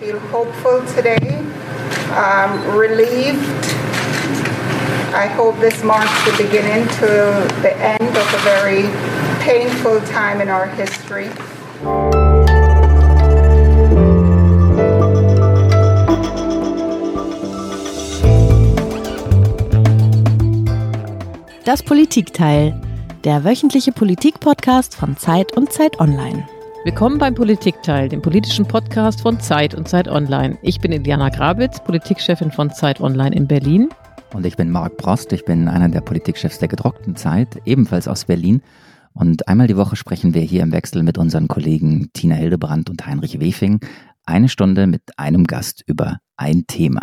feel hopeful today, um, relieved. I hope this marks the beginning to the end of a very painful time in our history. Das Politikteil, der wöchentliche Politik-Podcast von Zeit und Zeit Online. Willkommen beim Politikteil, dem politischen Podcast von Zeit und Zeit Online. Ich bin Indiana Grabitz, Politikchefin von Zeit Online in Berlin. Und ich bin Marc Prost, ich bin einer der Politikchefs der gedruckten Zeit, ebenfalls aus Berlin. Und einmal die Woche sprechen wir hier im Wechsel mit unseren Kollegen Tina Hildebrandt und Heinrich Wefing eine Stunde mit einem Gast über ein Thema.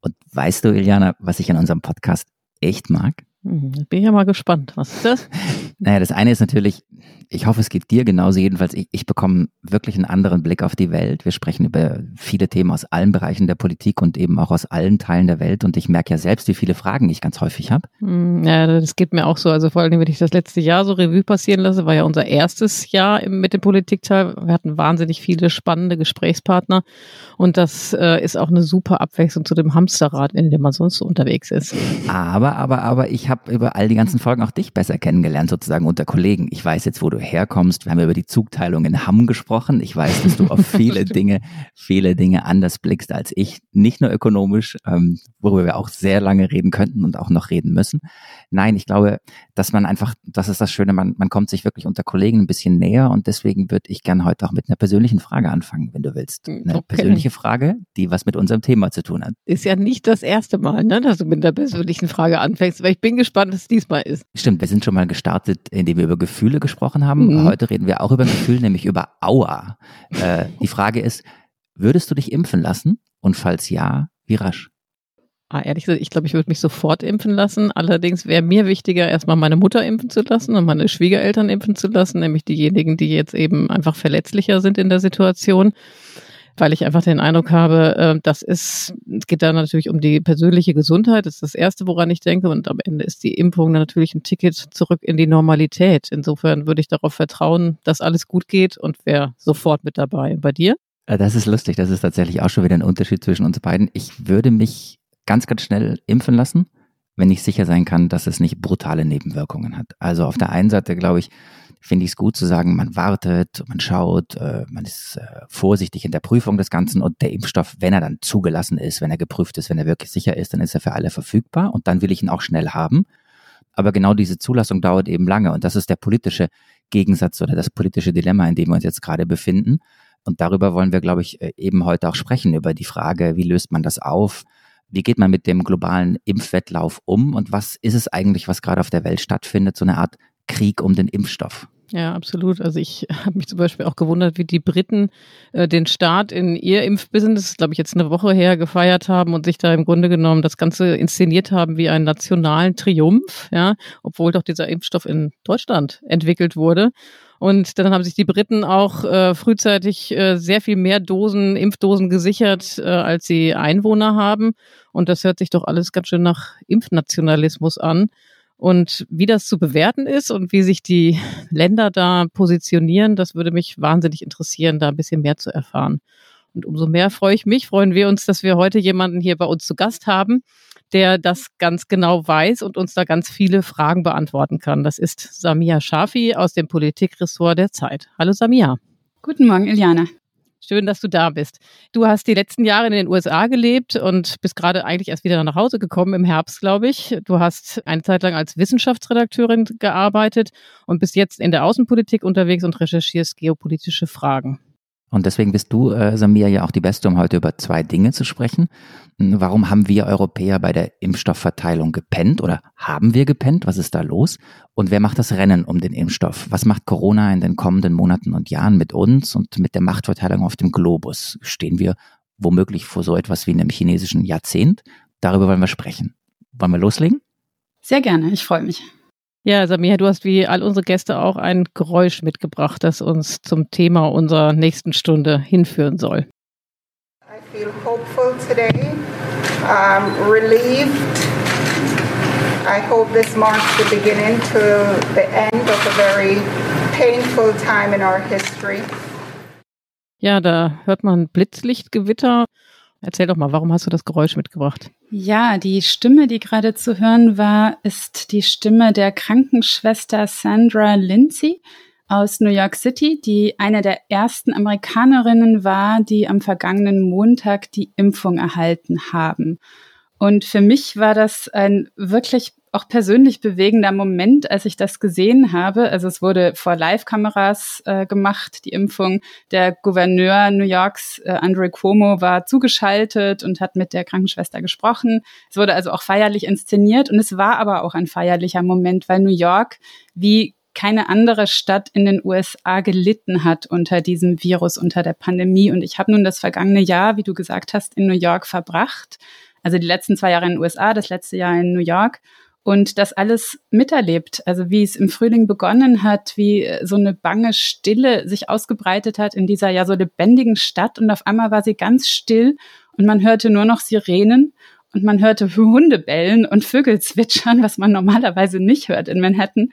Und weißt du, Iliana, was ich an unserem Podcast echt mag? Hm, bin ja mal gespannt. Was ist das? Naja, das eine ist natürlich, ich hoffe, es geht dir genauso. Jedenfalls, ich, ich bekomme wirklich einen anderen Blick auf die Welt. Wir sprechen über viele Themen aus allen Bereichen der Politik und eben auch aus allen Teilen der Welt. Und ich merke ja selbst, wie viele Fragen ich ganz häufig habe. Hm, ja, das geht mir auch so. Also vor allem, wenn ich das letzte Jahr so Revue passieren lasse, war ja unser erstes Jahr mit dem Politikteil. Wir hatten wahnsinnig viele spannende Gesprächspartner. Und das äh, ist auch eine super Abwechslung zu dem Hamsterrad, in dem man sonst so unterwegs ist. Aber, aber, aber ich habe über all die ganzen Folgen auch dich besser kennengelernt, sozusagen unter Kollegen. Ich weiß jetzt, wo du herkommst. Wir haben über die Zugteilung in Hamm gesprochen. Ich weiß, dass du auf viele Dinge, viele Dinge anders blickst als ich. Nicht nur ökonomisch, ähm, worüber wir auch sehr lange reden könnten und auch noch reden müssen. Nein, ich glaube, dass man einfach, das ist das Schöne, man, man kommt sich wirklich unter Kollegen ein bisschen näher und deswegen würde ich gerne heute auch mit einer persönlichen Frage anfangen, wenn du willst. Eine okay. persönliche Frage, die was mit unserem Thema zu tun hat. Ist ja nicht das erste Mal, ne, dass du mit einer persönlichen Frage anfängst, weil ich bin gespannt, was es diesmal ist. Stimmt, wir sind schon mal gestartet, indem wir über Gefühle gesprochen haben. Mhm. Heute reden wir auch über Gefühle, nämlich über Aua. Äh, die Frage ist, würdest du dich impfen lassen? Und falls ja, wie rasch? Ah, ehrlich gesagt, ich glaube, ich würde mich sofort impfen lassen. Allerdings wäre mir wichtiger, erstmal meine Mutter impfen zu lassen und meine Schwiegereltern impfen zu lassen, nämlich diejenigen, die jetzt eben einfach verletzlicher sind in der Situation weil ich einfach den Eindruck habe, äh, das ist, es geht da natürlich um die persönliche Gesundheit, das ist das Erste, woran ich denke. Und am Ende ist die Impfung natürlich ein Ticket zurück in die Normalität. Insofern würde ich darauf vertrauen, dass alles gut geht und wäre sofort mit dabei. Bei dir? Äh, das ist lustig, das ist tatsächlich auch schon wieder ein Unterschied zwischen uns beiden. Ich würde mich ganz, ganz schnell impfen lassen, wenn ich sicher sein kann, dass es nicht brutale Nebenwirkungen hat. Also auf der einen Seite glaube ich, finde ich es gut zu sagen, man wartet, man schaut, äh, man ist äh, vorsichtig in der Prüfung des Ganzen und der Impfstoff, wenn er dann zugelassen ist, wenn er geprüft ist, wenn er wirklich sicher ist, dann ist er für alle verfügbar und dann will ich ihn auch schnell haben. Aber genau diese Zulassung dauert eben lange und das ist der politische Gegensatz oder das politische Dilemma, in dem wir uns jetzt gerade befinden. Und darüber wollen wir, glaube ich, äh, eben heute auch sprechen, über die Frage, wie löst man das auf? Wie geht man mit dem globalen Impfwettlauf um? Und was ist es eigentlich, was gerade auf der Welt stattfindet? So eine Art Krieg um den Impfstoff. Ja, absolut. Also ich habe mich zum Beispiel auch gewundert, wie die Briten äh, den Start in ihr Impfbusiness, glaube ich, jetzt eine Woche her gefeiert haben und sich da im Grunde genommen das Ganze inszeniert haben wie einen nationalen Triumph, ja, obwohl doch dieser Impfstoff in Deutschland entwickelt wurde. Und dann haben sich die Briten auch äh, frühzeitig äh, sehr viel mehr Dosen, Impfdosen gesichert, äh, als sie Einwohner haben. Und das hört sich doch alles ganz schön nach Impfnationalismus an. Und wie das zu bewerten ist und wie sich die Länder da positionieren, das würde mich wahnsinnig interessieren, da ein bisschen mehr zu erfahren. Und umso mehr freue ich mich, freuen wir uns, dass wir heute jemanden hier bei uns zu Gast haben, der das ganz genau weiß und uns da ganz viele Fragen beantworten kann. Das ist Samia Shafi aus dem Politikressort der Zeit. Hallo Samia. Guten Morgen, Iliana. Schön, dass du da bist. Du hast die letzten Jahre in den USA gelebt und bist gerade eigentlich erst wieder nach Hause gekommen im Herbst, glaube ich. Du hast eine Zeit lang als Wissenschaftsredakteurin gearbeitet und bist jetzt in der Außenpolitik unterwegs und recherchierst geopolitische Fragen. Und deswegen bist du, äh, Samir, ja auch die Beste, um heute über zwei Dinge zu sprechen. Hm, warum haben wir Europäer bei der Impfstoffverteilung gepennt oder haben wir gepennt? Was ist da los? Und wer macht das Rennen um den Impfstoff? Was macht Corona in den kommenden Monaten und Jahren mit uns und mit der Machtverteilung auf dem Globus? Stehen wir womöglich vor so etwas wie einem chinesischen Jahrzehnt? Darüber wollen wir sprechen. Wollen wir loslegen? Sehr gerne, ich freue mich. Ja, Samir, du hast wie all unsere Gäste auch ein Geräusch mitgebracht, das uns zum Thema unserer nächsten Stunde hinführen soll. I feel hopeful today, um, relieved. I hope this marks the beginning to the end of a very painful time in our history. Ja, da hört man Blitzlichtgewitter. Erzähl doch mal, warum hast du das Geräusch mitgebracht? Ja, die Stimme, die gerade zu hören war, ist die Stimme der Krankenschwester Sandra Lindsay aus New York City, die eine der ersten Amerikanerinnen war, die am vergangenen Montag die Impfung erhalten haben. Und für mich war das ein wirklich auch persönlich bewegender Moment, als ich das gesehen habe. Also es wurde vor Live-Kameras äh, gemacht, die Impfung. Der Gouverneur New Yorks, äh, Andre Cuomo, war zugeschaltet und hat mit der Krankenschwester gesprochen. Es wurde also auch feierlich inszeniert und es war aber auch ein feierlicher Moment, weil New York wie keine andere Stadt in den USA gelitten hat unter diesem Virus, unter der Pandemie. Und ich habe nun das vergangene Jahr, wie du gesagt hast, in New York verbracht. Also die letzten zwei Jahre in den USA, das letzte Jahr in New York und das alles miterlebt. Also wie es im Frühling begonnen hat, wie so eine bange Stille sich ausgebreitet hat in dieser ja so lebendigen Stadt und auf einmal war sie ganz still und man hörte nur noch Sirenen und man hörte Hunde bellen und Vögel zwitschern, was man normalerweise nicht hört in Manhattan.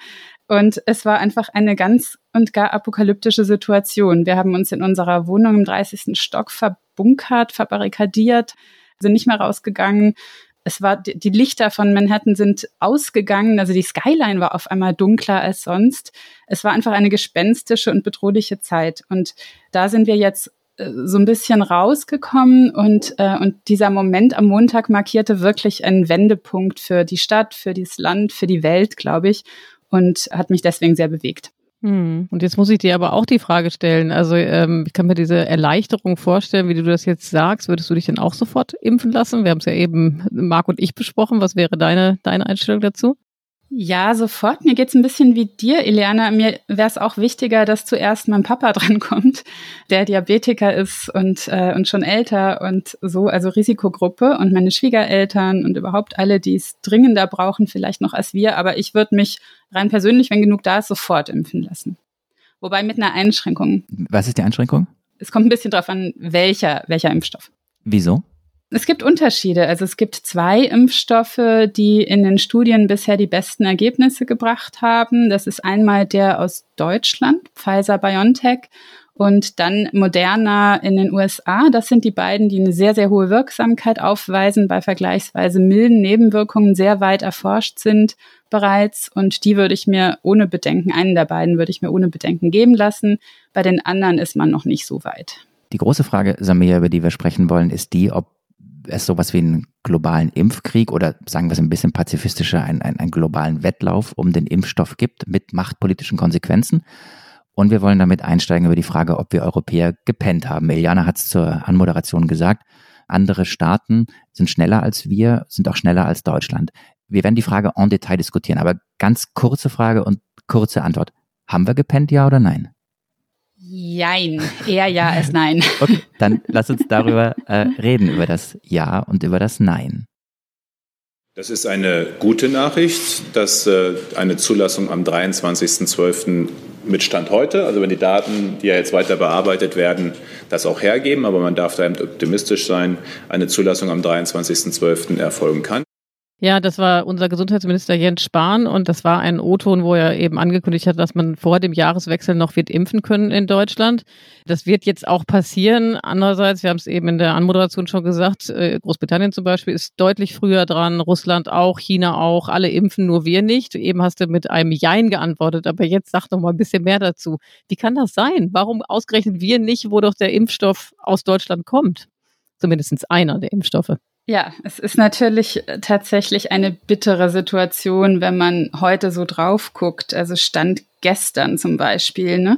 Und es war einfach eine ganz und gar apokalyptische Situation. Wir haben uns in unserer Wohnung im 30. Stock verbunkert, verbarrikadiert, sind nicht mehr rausgegangen, es war, die Lichter von Manhattan sind ausgegangen, also die Skyline war auf einmal dunkler als sonst. Es war einfach eine gespenstische und bedrohliche Zeit. Und da sind wir jetzt äh, so ein bisschen rausgekommen und, äh, und dieser Moment am Montag markierte wirklich einen Wendepunkt für die Stadt, für das Land, für die Welt, glaube ich, und hat mich deswegen sehr bewegt. Hm. Und jetzt muss ich dir aber auch die Frage stellen. Also ähm, ich kann mir diese Erleichterung vorstellen, wie du das jetzt sagst. Würdest du dich denn auch sofort impfen lassen? Wir haben es ja eben Marc und ich besprochen. Was wäre deine, deine Einstellung dazu? Ja, sofort. Mir geht's ein bisschen wie dir, Ileana. Mir wäre es auch wichtiger, dass zuerst mein Papa drankommt, der Diabetiker ist und, äh, und schon älter und so, also Risikogruppe und meine Schwiegereltern und überhaupt alle, die es dringender brauchen, vielleicht noch als wir. Aber ich würde mich rein persönlich, wenn genug da ist, sofort impfen lassen. Wobei mit einer Einschränkung. Was ist die Einschränkung? Es kommt ein bisschen drauf an, welcher, welcher Impfstoff. Wieso? Es gibt Unterschiede. Also es gibt zwei Impfstoffe, die in den Studien bisher die besten Ergebnisse gebracht haben. Das ist einmal der aus Deutschland, Pfizer BioNTech, und dann Moderna in den USA. Das sind die beiden, die eine sehr, sehr hohe Wirksamkeit aufweisen, bei vergleichsweise milden Nebenwirkungen sehr weit erforscht sind bereits. Und die würde ich mir ohne Bedenken, einen der beiden würde ich mir ohne Bedenken geben lassen. Bei den anderen ist man noch nicht so weit. Die große Frage, Samia, über die wir sprechen wollen, ist die, ob es sowas wie einen globalen Impfkrieg oder sagen wir es ein bisschen pazifistischer, einen, einen, einen globalen Wettlauf um den Impfstoff gibt mit machtpolitischen Konsequenzen. Und wir wollen damit einsteigen über die Frage, ob wir Europäer gepennt haben. Eliana hat es zur Anmoderation gesagt. Andere Staaten sind schneller als wir, sind auch schneller als Deutschland. Wir werden die Frage en Detail diskutieren, aber ganz kurze Frage und kurze Antwort. Haben wir gepennt, ja oder nein? Jein, eher ja als nein. Okay, dann lass uns darüber äh, reden, über das Ja und über das Nein. Das ist eine gute Nachricht, dass äh, eine Zulassung am 23.12. mit Stand heute, also wenn die Daten, die ja jetzt weiter bearbeitet werden, das auch hergeben, aber man darf da optimistisch sein, eine Zulassung am 23.12. erfolgen kann. Ja, das war unser Gesundheitsminister Jens Spahn und das war ein O-Ton, wo er eben angekündigt hat, dass man vor dem Jahreswechsel noch wird impfen können in Deutschland. Das wird jetzt auch passieren. Andererseits, wir haben es eben in der Anmoderation schon gesagt, äh, Großbritannien zum Beispiel ist deutlich früher dran, Russland auch, China auch, alle impfen, nur wir nicht. Eben hast du mit einem Jein geantwortet, aber jetzt sag doch mal ein bisschen mehr dazu. Wie kann das sein? Warum ausgerechnet wir nicht, wo doch der Impfstoff aus Deutschland kommt? Zumindest einer der Impfstoffe. Ja, es ist natürlich äh, tatsächlich eine bittere Situation, wenn man heute so drauf guckt. Also Stand gestern zum Beispiel, ne?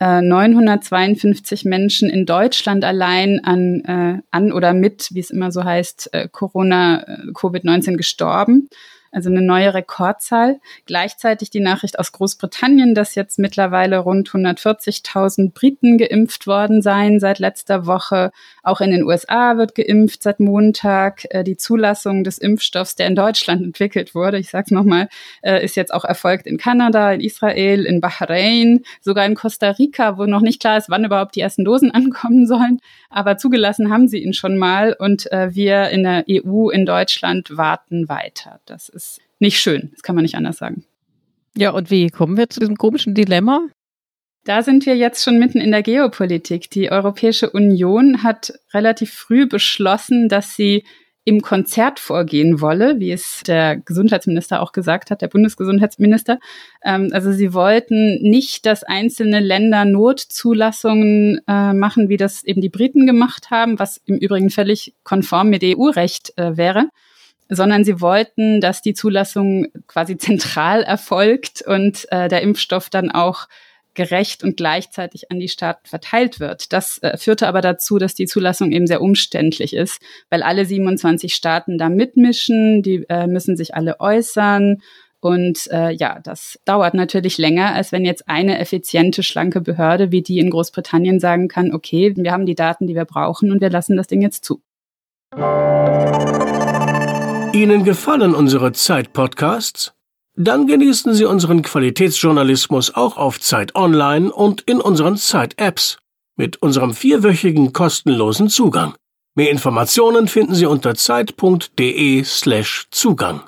952 äh, Menschen in Deutschland allein an, äh, an oder mit, wie es immer so heißt, äh, Corona, äh, Covid-19 gestorben also eine neue Rekordzahl. Gleichzeitig die Nachricht aus Großbritannien, dass jetzt mittlerweile rund 140.000 Briten geimpft worden seien seit letzter Woche. Auch in den USA wird geimpft seit Montag. Äh, die Zulassung des Impfstoffs, der in Deutschland entwickelt wurde, ich sage es nochmal, äh, ist jetzt auch erfolgt in Kanada, in Israel, in Bahrain, sogar in Costa Rica, wo noch nicht klar ist, wann überhaupt die ersten Dosen ankommen sollen. Aber zugelassen haben sie ihn schon mal und äh, wir in der EU, in Deutschland warten weiter. Das ist ist nicht schön. Das kann man nicht anders sagen. Ja, und wie kommen wir zu diesem komischen Dilemma? Da sind wir jetzt schon mitten in der Geopolitik. Die Europäische Union hat relativ früh beschlossen, dass sie im Konzert vorgehen wolle, wie es der Gesundheitsminister auch gesagt hat, der Bundesgesundheitsminister. Ähm, also sie wollten nicht, dass einzelne Länder Notzulassungen äh, machen, wie das eben die Briten gemacht haben, was im Übrigen völlig konform mit EU-Recht äh, wäre, sondern sie wollten, dass die Zulassung quasi zentral erfolgt und äh, der Impfstoff dann auch gerecht und gleichzeitig an die Staaten verteilt wird. Das äh, führte aber dazu, dass die Zulassung eben sehr umständlich ist, weil alle 27 Staaten da mitmischen, die äh, müssen sich alle äußern. Und äh, ja, das dauert natürlich länger, als wenn jetzt eine effiziente, schlanke Behörde wie die in Großbritannien sagen kann, okay, wir haben die Daten, die wir brauchen und wir lassen das Ding jetzt zu. Ihnen gefallen unsere Zeit-Podcasts? Dann genießen Sie unseren Qualitätsjournalismus auch auf Zeit Online und in unseren Zeit-Apps mit unserem vierwöchigen kostenlosen Zugang. Mehr Informationen finden Sie unter zeit.de slash Zugang.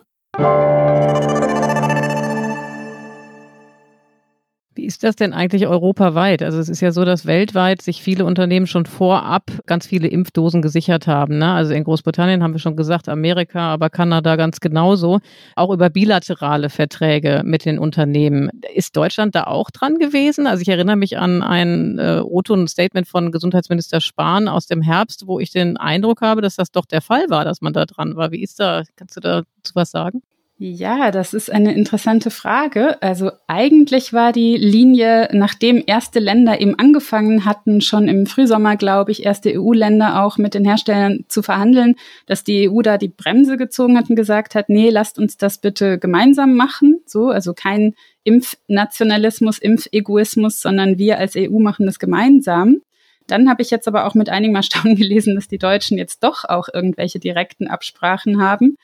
Wie ist das denn eigentlich europaweit? Also es ist ja so, dass weltweit sich viele Unternehmen schon vorab ganz viele Impfdosen gesichert haben. Ne? Also in Großbritannien haben wir schon gesagt, Amerika, aber Kanada ganz genauso. Auch über bilaterale Verträge mit den Unternehmen. Ist Deutschland da auch dran gewesen? Also ich erinnere mich an ein äh, O-Ton-Statement von Gesundheitsminister Spahn aus dem Herbst, wo ich den Eindruck habe, dass das doch der Fall war, dass man da dran war. Wie ist da? Kannst du dazu was sagen? Ja, das ist eine interessante Frage. Also eigentlich war die Linie, nachdem erste Länder eben angefangen hatten, schon im Frühsommer, glaube ich, erste EU-Länder auch mit den Herstellern zu verhandeln, dass die EU da die Bremse gezogen hat und gesagt hat, nee, lasst uns das bitte gemeinsam machen. So, also kein Impfnationalismus, Impfegoismus, sondern wir als EU machen das gemeinsam. Dann habe ich jetzt aber auch mit einigem Erstaunen gelesen, dass die Deutschen jetzt doch auch irgendwelche direkten Absprachen haben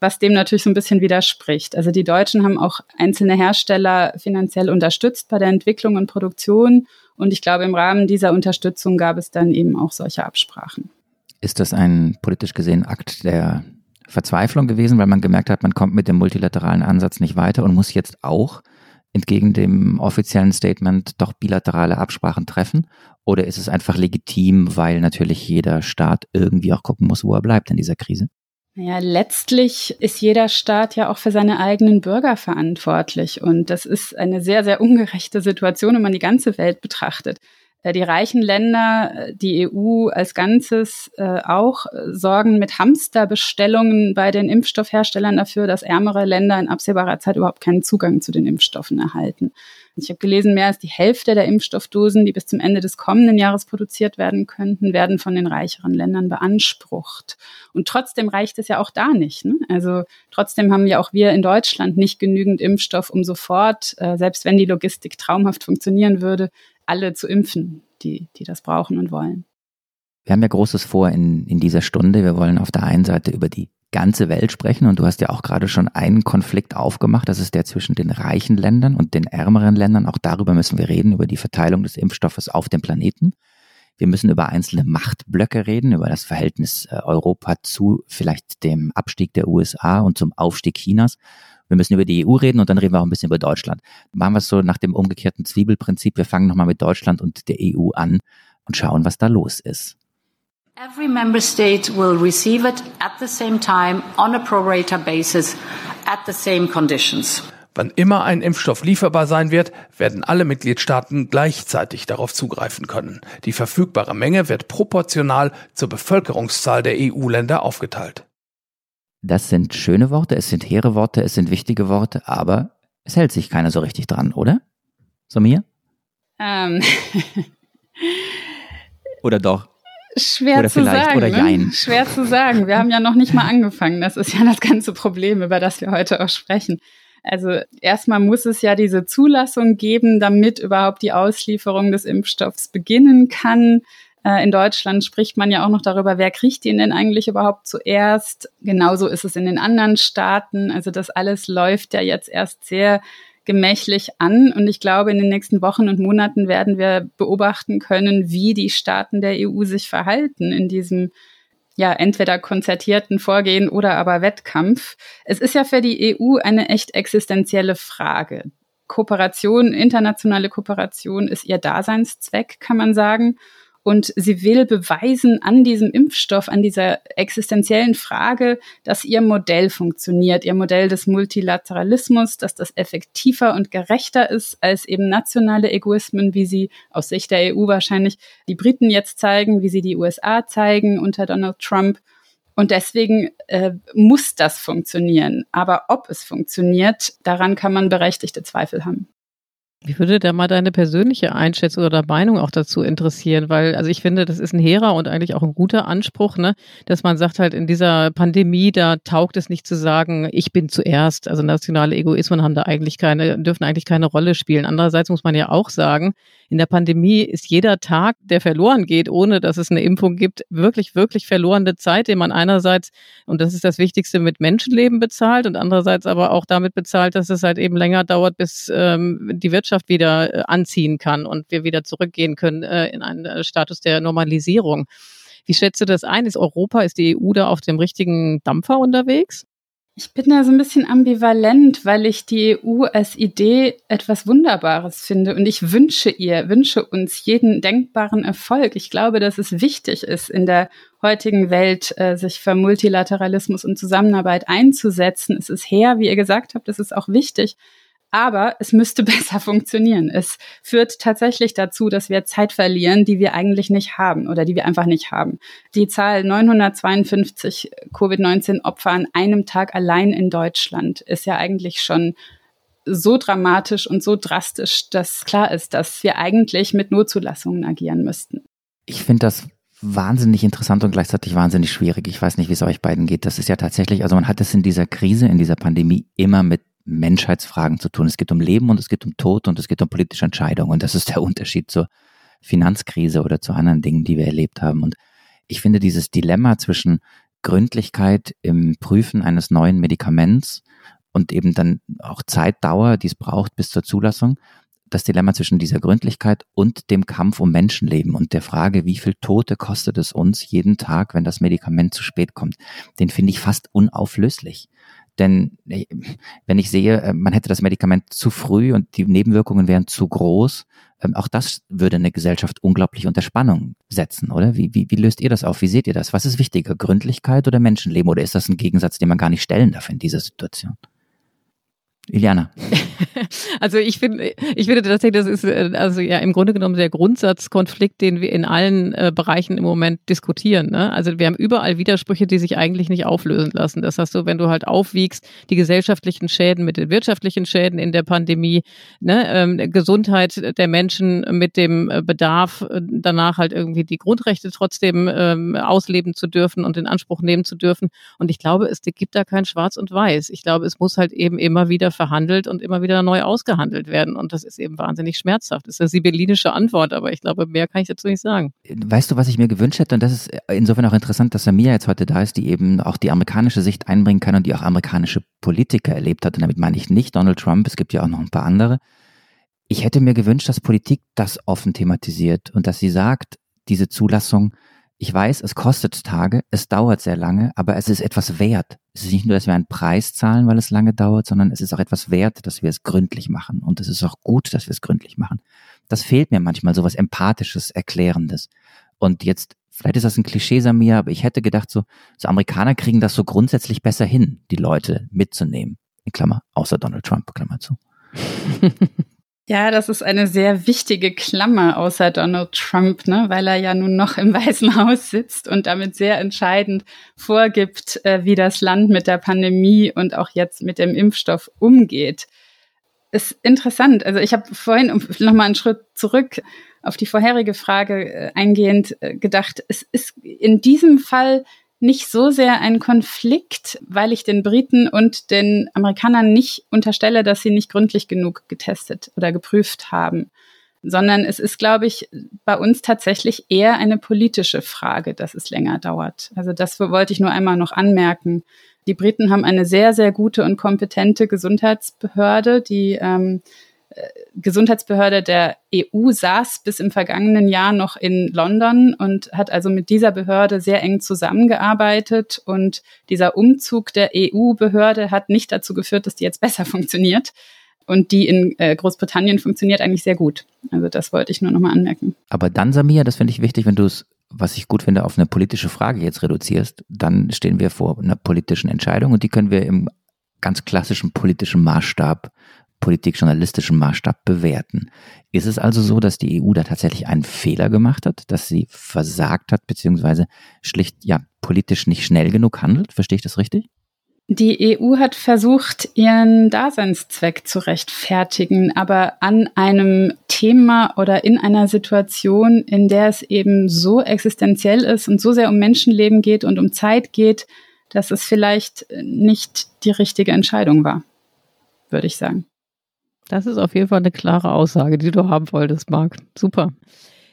was dem natürlich so ein bisschen widerspricht. Also die Deutschen haben auch einzelne Hersteller finanziell unterstützt bei der Entwicklung und Produktion. Und ich glaube, im Rahmen dieser Unterstützung gab es dann eben auch solche Absprachen. Ist das ein politisch gesehen Akt der Verzweiflung gewesen, weil man gemerkt hat, man kommt mit dem multilateralen Ansatz nicht weiter und muss jetzt auch entgegen dem offiziellen Statement doch bilaterale Absprachen treffen? Oder ist es einfach legitim, weil natürlich jeder Staat irgendwie auch gucken muss, wo er bleibt in dieser Krise? Naja, letztlich ist jeder Staat ja auch für seine eigenen Bürger verantwortlich. Und das ist eine sehr, sehr ungerechte Situation, wenn man die ganze Welt betrachtet. Äh, die reichen Länder, äh, die EU als Ganzes äh, auch sorgen mit Hamsterbestellungen bei den Impfstoffherstellern dafür, dass ärmere Länder in absehbarer Zeit überhaupt keinen Zugang zu den Impfstoffen erhalten. Ich habe gelesen, mehr als die Hälfte der Impfstoffdosen, die bis zum Ende des kommenden Jahres produziert werden könnten, werden von den reicheren Ländern beansprucht. Und trotzdem reicht es ja auch da nicht. Ne? Also trotzdem haben ja auch wir in Deutschland nicht genügend Impfstoff, um sofort, äh, selbst wenn die Logistik traumhaft funktionieren würde, alle zu impfen, die, die das brauchen und wollen. Wir haben ja Großes vor in, in dieser Stunde. Wir wollen auf der einen Seite über die ganze Welt sprechen und du hast ja auch gerade schon einen Konflikt aufgemacht, das ist der zwischen den reichen Ländern und den ärmeren Ländern. Auch darüber müssen wir reden, über die Verteilung des Impfstoffes auf dem Planeten. Wir müssen über einzelne Machtblöcke reden, über das Verhältnis äh, Europa zu vielleicht dem Abstieg der USA und zum Aufstieg Chinas. Wir müssen über die EU reden und dann reden wir auch ein bisschen über Deutschland. Machen wir es so nach dem umgekehrten Zwiebelprinzip. Wir fangen nochmal mit Deutschland und der EU an und schauen, was da los ist. Every member state will receive it at the same time on a pro rata basis at the same conditions. Wann immer ein Impfstoff lieferbar sein wird, werden alle Mitgliedstaaten gleichzeitig darauf zugreifen können. Die verfügbare Menge wird proportional zur Bevölkerungszahl der EU-Länder aufgeteilt. Das sind schöne Worte, es sind hehre Worte, es sind wichtige Worte, aber es hält sich keiner so richtig dran, oder? So mir? Ähm. oder doch? Schwer oder zu sagen. Oder ne? jein. Schwer zu sagen. Wir haben ja noch nicht mal angefangen. Das ist ja das ganze Problem, über das wir heute auch sprechen. Also erstmal muss es ja diese Zulassung geben, damit überhaupt die Auslieferung des Impfstoffs beginnen kann. Äh, in Deutschland spricht man ja auch noch darüber, wer kriegt ihn denn eigentlich überhaupt zuerst. Genauso ist es in den anderen Staaten. Also das alles läuft ja jetzt erst sehr gemächlich an. Und ich glaube, in den nächsten Wochen und Monaten werden wir beobachten können, wie die Staaten der EU sich verhalten in diesem ja, entweder konzertierten Vorgehen oder aber Wettkampf. Es ist ja für die EU eine echt existenzielle Frage. Kooperation, internationale Kooperation ist ihr Daseinszweck, kann man sagen. Und sie will beweisen an diesem Impfstoff, an dieser existenziellen Frage, dass ihr Modell funktioniert, ihr Modell des Multilateralismus, dass das effektiver und gerechter ist als eben nationale Egoismen, wie sie aus Sicht der EU wahrscheinlich die Briten jetzt zeigen, wie sie die USA zeigen unter Donald Trump. Und deswegen äh, muss das funktionieren. Aber ob es funktioniert, daran kann man berechtigte Zweifel haben. Wie würde da mal deine persönliche Einschätzung oder Meinung auch dazu interessieren? Weil, also ich finde, das ist ein hehrer und eigentlich auch ein guter Anspruch, ne? dass man sagt halt, in dieser Pandemie, da taugt es nicht zu sagen, ich bin zuerst. Also nationale Egoismen haben da eigentlich keine, dürfen eigentlich keine Rolle spielen. Andererseits muss man ja auch sagen, in der Pandemie ist jeder Tag, der verloren geht, ohne dass es eine Impfung gibt, wirklich, wirklich verlorene Zeit, den man einerseits, und das ist das Wichtigste, mit Menschenleben bezahlt und andererseits aber auch damit bezahlt, dass es halt eben länger dauert, bis ähm, die Wirtschaft wieder äh, anziehen kann und wir wieder zurückgehen können äh, in einen äh, Status der Normalisierung. Wie schätzt du das ein? Ist Europa, ist die EU da auf dem richtigen Dampfer unterwegs? Ich bin da so ein bisschen ambivalent, weil ich die EU als Idee etwas Wunderbares finde und ich wünsche ihr, wünsche uns jeden denkbaren Erfolg. Ich glaube, dass es wichtig ist, in der heutigen Welt äh, sich für Multilateralismus und Zusammenarbeit einzusetzen. Es ist her, wie ihr gesagt habt, es ist auch wichtig aber es müsste besser funktionieren. Es führt tatsächlich dazu, dass wir Zeit verlieren, die wir eigentlich nicht haben oder die wir einfach nicht haben. Die Zahl 952 Covid-19-Opfer an einem Tag allein in Deutschland ist ja eigentlich schon so dramatisch und so drastisch, dass klar ist, dass wir eigentlich mit Notzulassungen agieren müssten. Ich finde das wahnsinnig interessant und gleichzeitig wahnsinnig schwierig. Ich weiß nicht, wie es euch beiden geht. Das ist ja tatsächlich, also man hat es in dieser Krise, in dieser Pandemie immer mit Menschheitsfragen zu tun. Es geht um Leben und es geht um Tod und es geht um politische Entscheidungen. Und das ist der Unterschied zur Finanzkrise oder zu anderen Dingen, die wir erlebt haben. Und ich finde dieses Dilemma zwischen Gründlichkeit im Prüfen eines neuen Medikaments und eben dann auch Zeitdauer, die es braucht bis zur Zulassung, das Dilemma zwischen dieser Gründlichkeit und dem Kampf um Menschenleben und der Frage, wie viel Tote kostet es uns jeden Tag, wenn das Medikament zu spät kommt, den finde ich fast unauflöslich. Denn äh, wenn ich sehe, äh, man hätte das Medikament zu früh und die Nebenwirkungen wären zu groß, ähm, auch das würde eine Gesellschaft unglaublich unter Spannung setzen, oder? Wie, wie, wie löst ihr das auf? Wie seht ihr das? Was ist wichtiger, Gründlichkeit oder Menschenleben? Oder ist das ein Gegensatz, den man gar nicht stellen darf in dieser Situation? Iliana. Also ich finde, ich finde tatsächlich, das ist äh, also ja im Grunde genommen der Grundsatzkonflikt, den wir in allen äh, Bereichen im Moment diskutieren. Ne? Also wir haben überall Widersprüche, die sich eigentlich nicht auflösen lassen. Das heißt so, wenn du halt aufwiegst, die gesellschaftlichen Schäden mit den wirtschaftlichen Schäden in der Pandemie, ne? ähm, Gesundheit der Menschen mit dem äh, Bedarf, äh, danach halt irgendwie die Grundrechte trotzdem ähm, ausleben zu dürfen und in Anspruch nehmen zu dürfen. Und ich glaube, es gibt da kein Schwarz und Weiß. Ich glaube, es muss halt eben immer wieder verhandelt und immer wieder neu ausgehandelt werden. Und das ist eben wahnsinnig schmerzhaft. Das ist eine sibyllinische Antwort, aber ich glaube, mehr kann ich dazu nicht sagen. Weißt du, was ich mir gewünscht hätte? Und das ist insofern auch interessant, dass Samia jetzt heute da ist, die eben auch die amerikanische Sicht einbringen kann und die auch amerikanische Politiker erlebt hat. Und damit meine ich nicht Donald Trump, es gibt ja auch noch ein paar andere. Ich hätte mir gewünscht, dass Politik das offen thematisiert und dass sie sagt, diese Zulassung ich weiß, es kostet Tage, es dauert sehr lange, aber es ist etwas wert. Es ist nicht nur, dass wir einen Preis zahlen, weil es lange dauert, sondern es ist auch etwas wert, dass wir es gründlich machen. Und es ist auch gut, dass wir es gründlich machen. Das fehlt mir manchmal, so was Empathisches, Erklärendes. Und jetzt, vielleicht ist das ein Klischee, Samir, aber ich hätte gedacht, so, so Amerikaner kriegen das so grundsätzlich besser hin, die Leute mitzunehmen. In Klammer, außer Donald Trump, Klammer zu. Ja, das ist eine sehr wichtige Klammer außer Donald Trump, ne, weil er ja nun noch im Weißen Haus sitzt und damit sehr entscheidend vorgibt, äh, wie das Land mit der Pandemie und auch jetzt mit dem Impfstoff umgeht. Ist interessant. Also ich habe vorhin um, noch mal einen Schritt zurück auf die vorherige Frage äh, eingehend äh, gedacht. Es ist in diesem Fall nicht so sehr ein Konflikt, weil ich den Briten und den Amerikanern nicht unterstelle, dass sie nicht gründlich genug getestet oder geprüft haben, sondern es ist, glaube ich, bei uns tatsächlich eher eine politische Frage, dass es länger dauert. Also das wollte ich nur einmal noch anmerken. Die Briten haben eine sehr, sehr gute und kompetente Gesundheitsbehörde, die ähm, Gesundheitsbehörde der EU saß bis im vergangenen Jahr noch in London und hat also mit dieser Behörde sehr eng zusammengearbeitet. Und dieser Umzug der EU-Behörde hat nicht dazu geführt, dass die jetzt besser funktioniert. Und die in äh, Großbritannien funktioniert eigentlich sehr gut. Also das wollte ich nur nochmal anmerken. Aber dann, Samia, das finde ich wichtig, wenn du es, was ich gut finde, auf eine politische Frage jetzt reduzierst, dann stehen wir vor einer politischen Entscheidung und die können wir im ganz klassischen politischen Maßstab, politikjournalistischen Maßstab bewerten. Ist es also so, dass die EU da tatsächlich einen Fehler gemacht hat, dass sie versagt hat, beziehungsweise schlicht ja politisch nicht schnell genug handelt? Verstehe ich das richtig? Die EU hat versucht, ihren Daseinszweck zu rechtfertigen, aber an einem Thema oder in einer Situation, in der es eben so existenziell ist und so sehr um Menschenleben geht und um Zeit geht, dass es vielleicht nicht die richtige Entscheidung war, würde ich sagen. Das ist auf jeden Fall eine klare Aussage, die du haben wolltest, Marc. Super.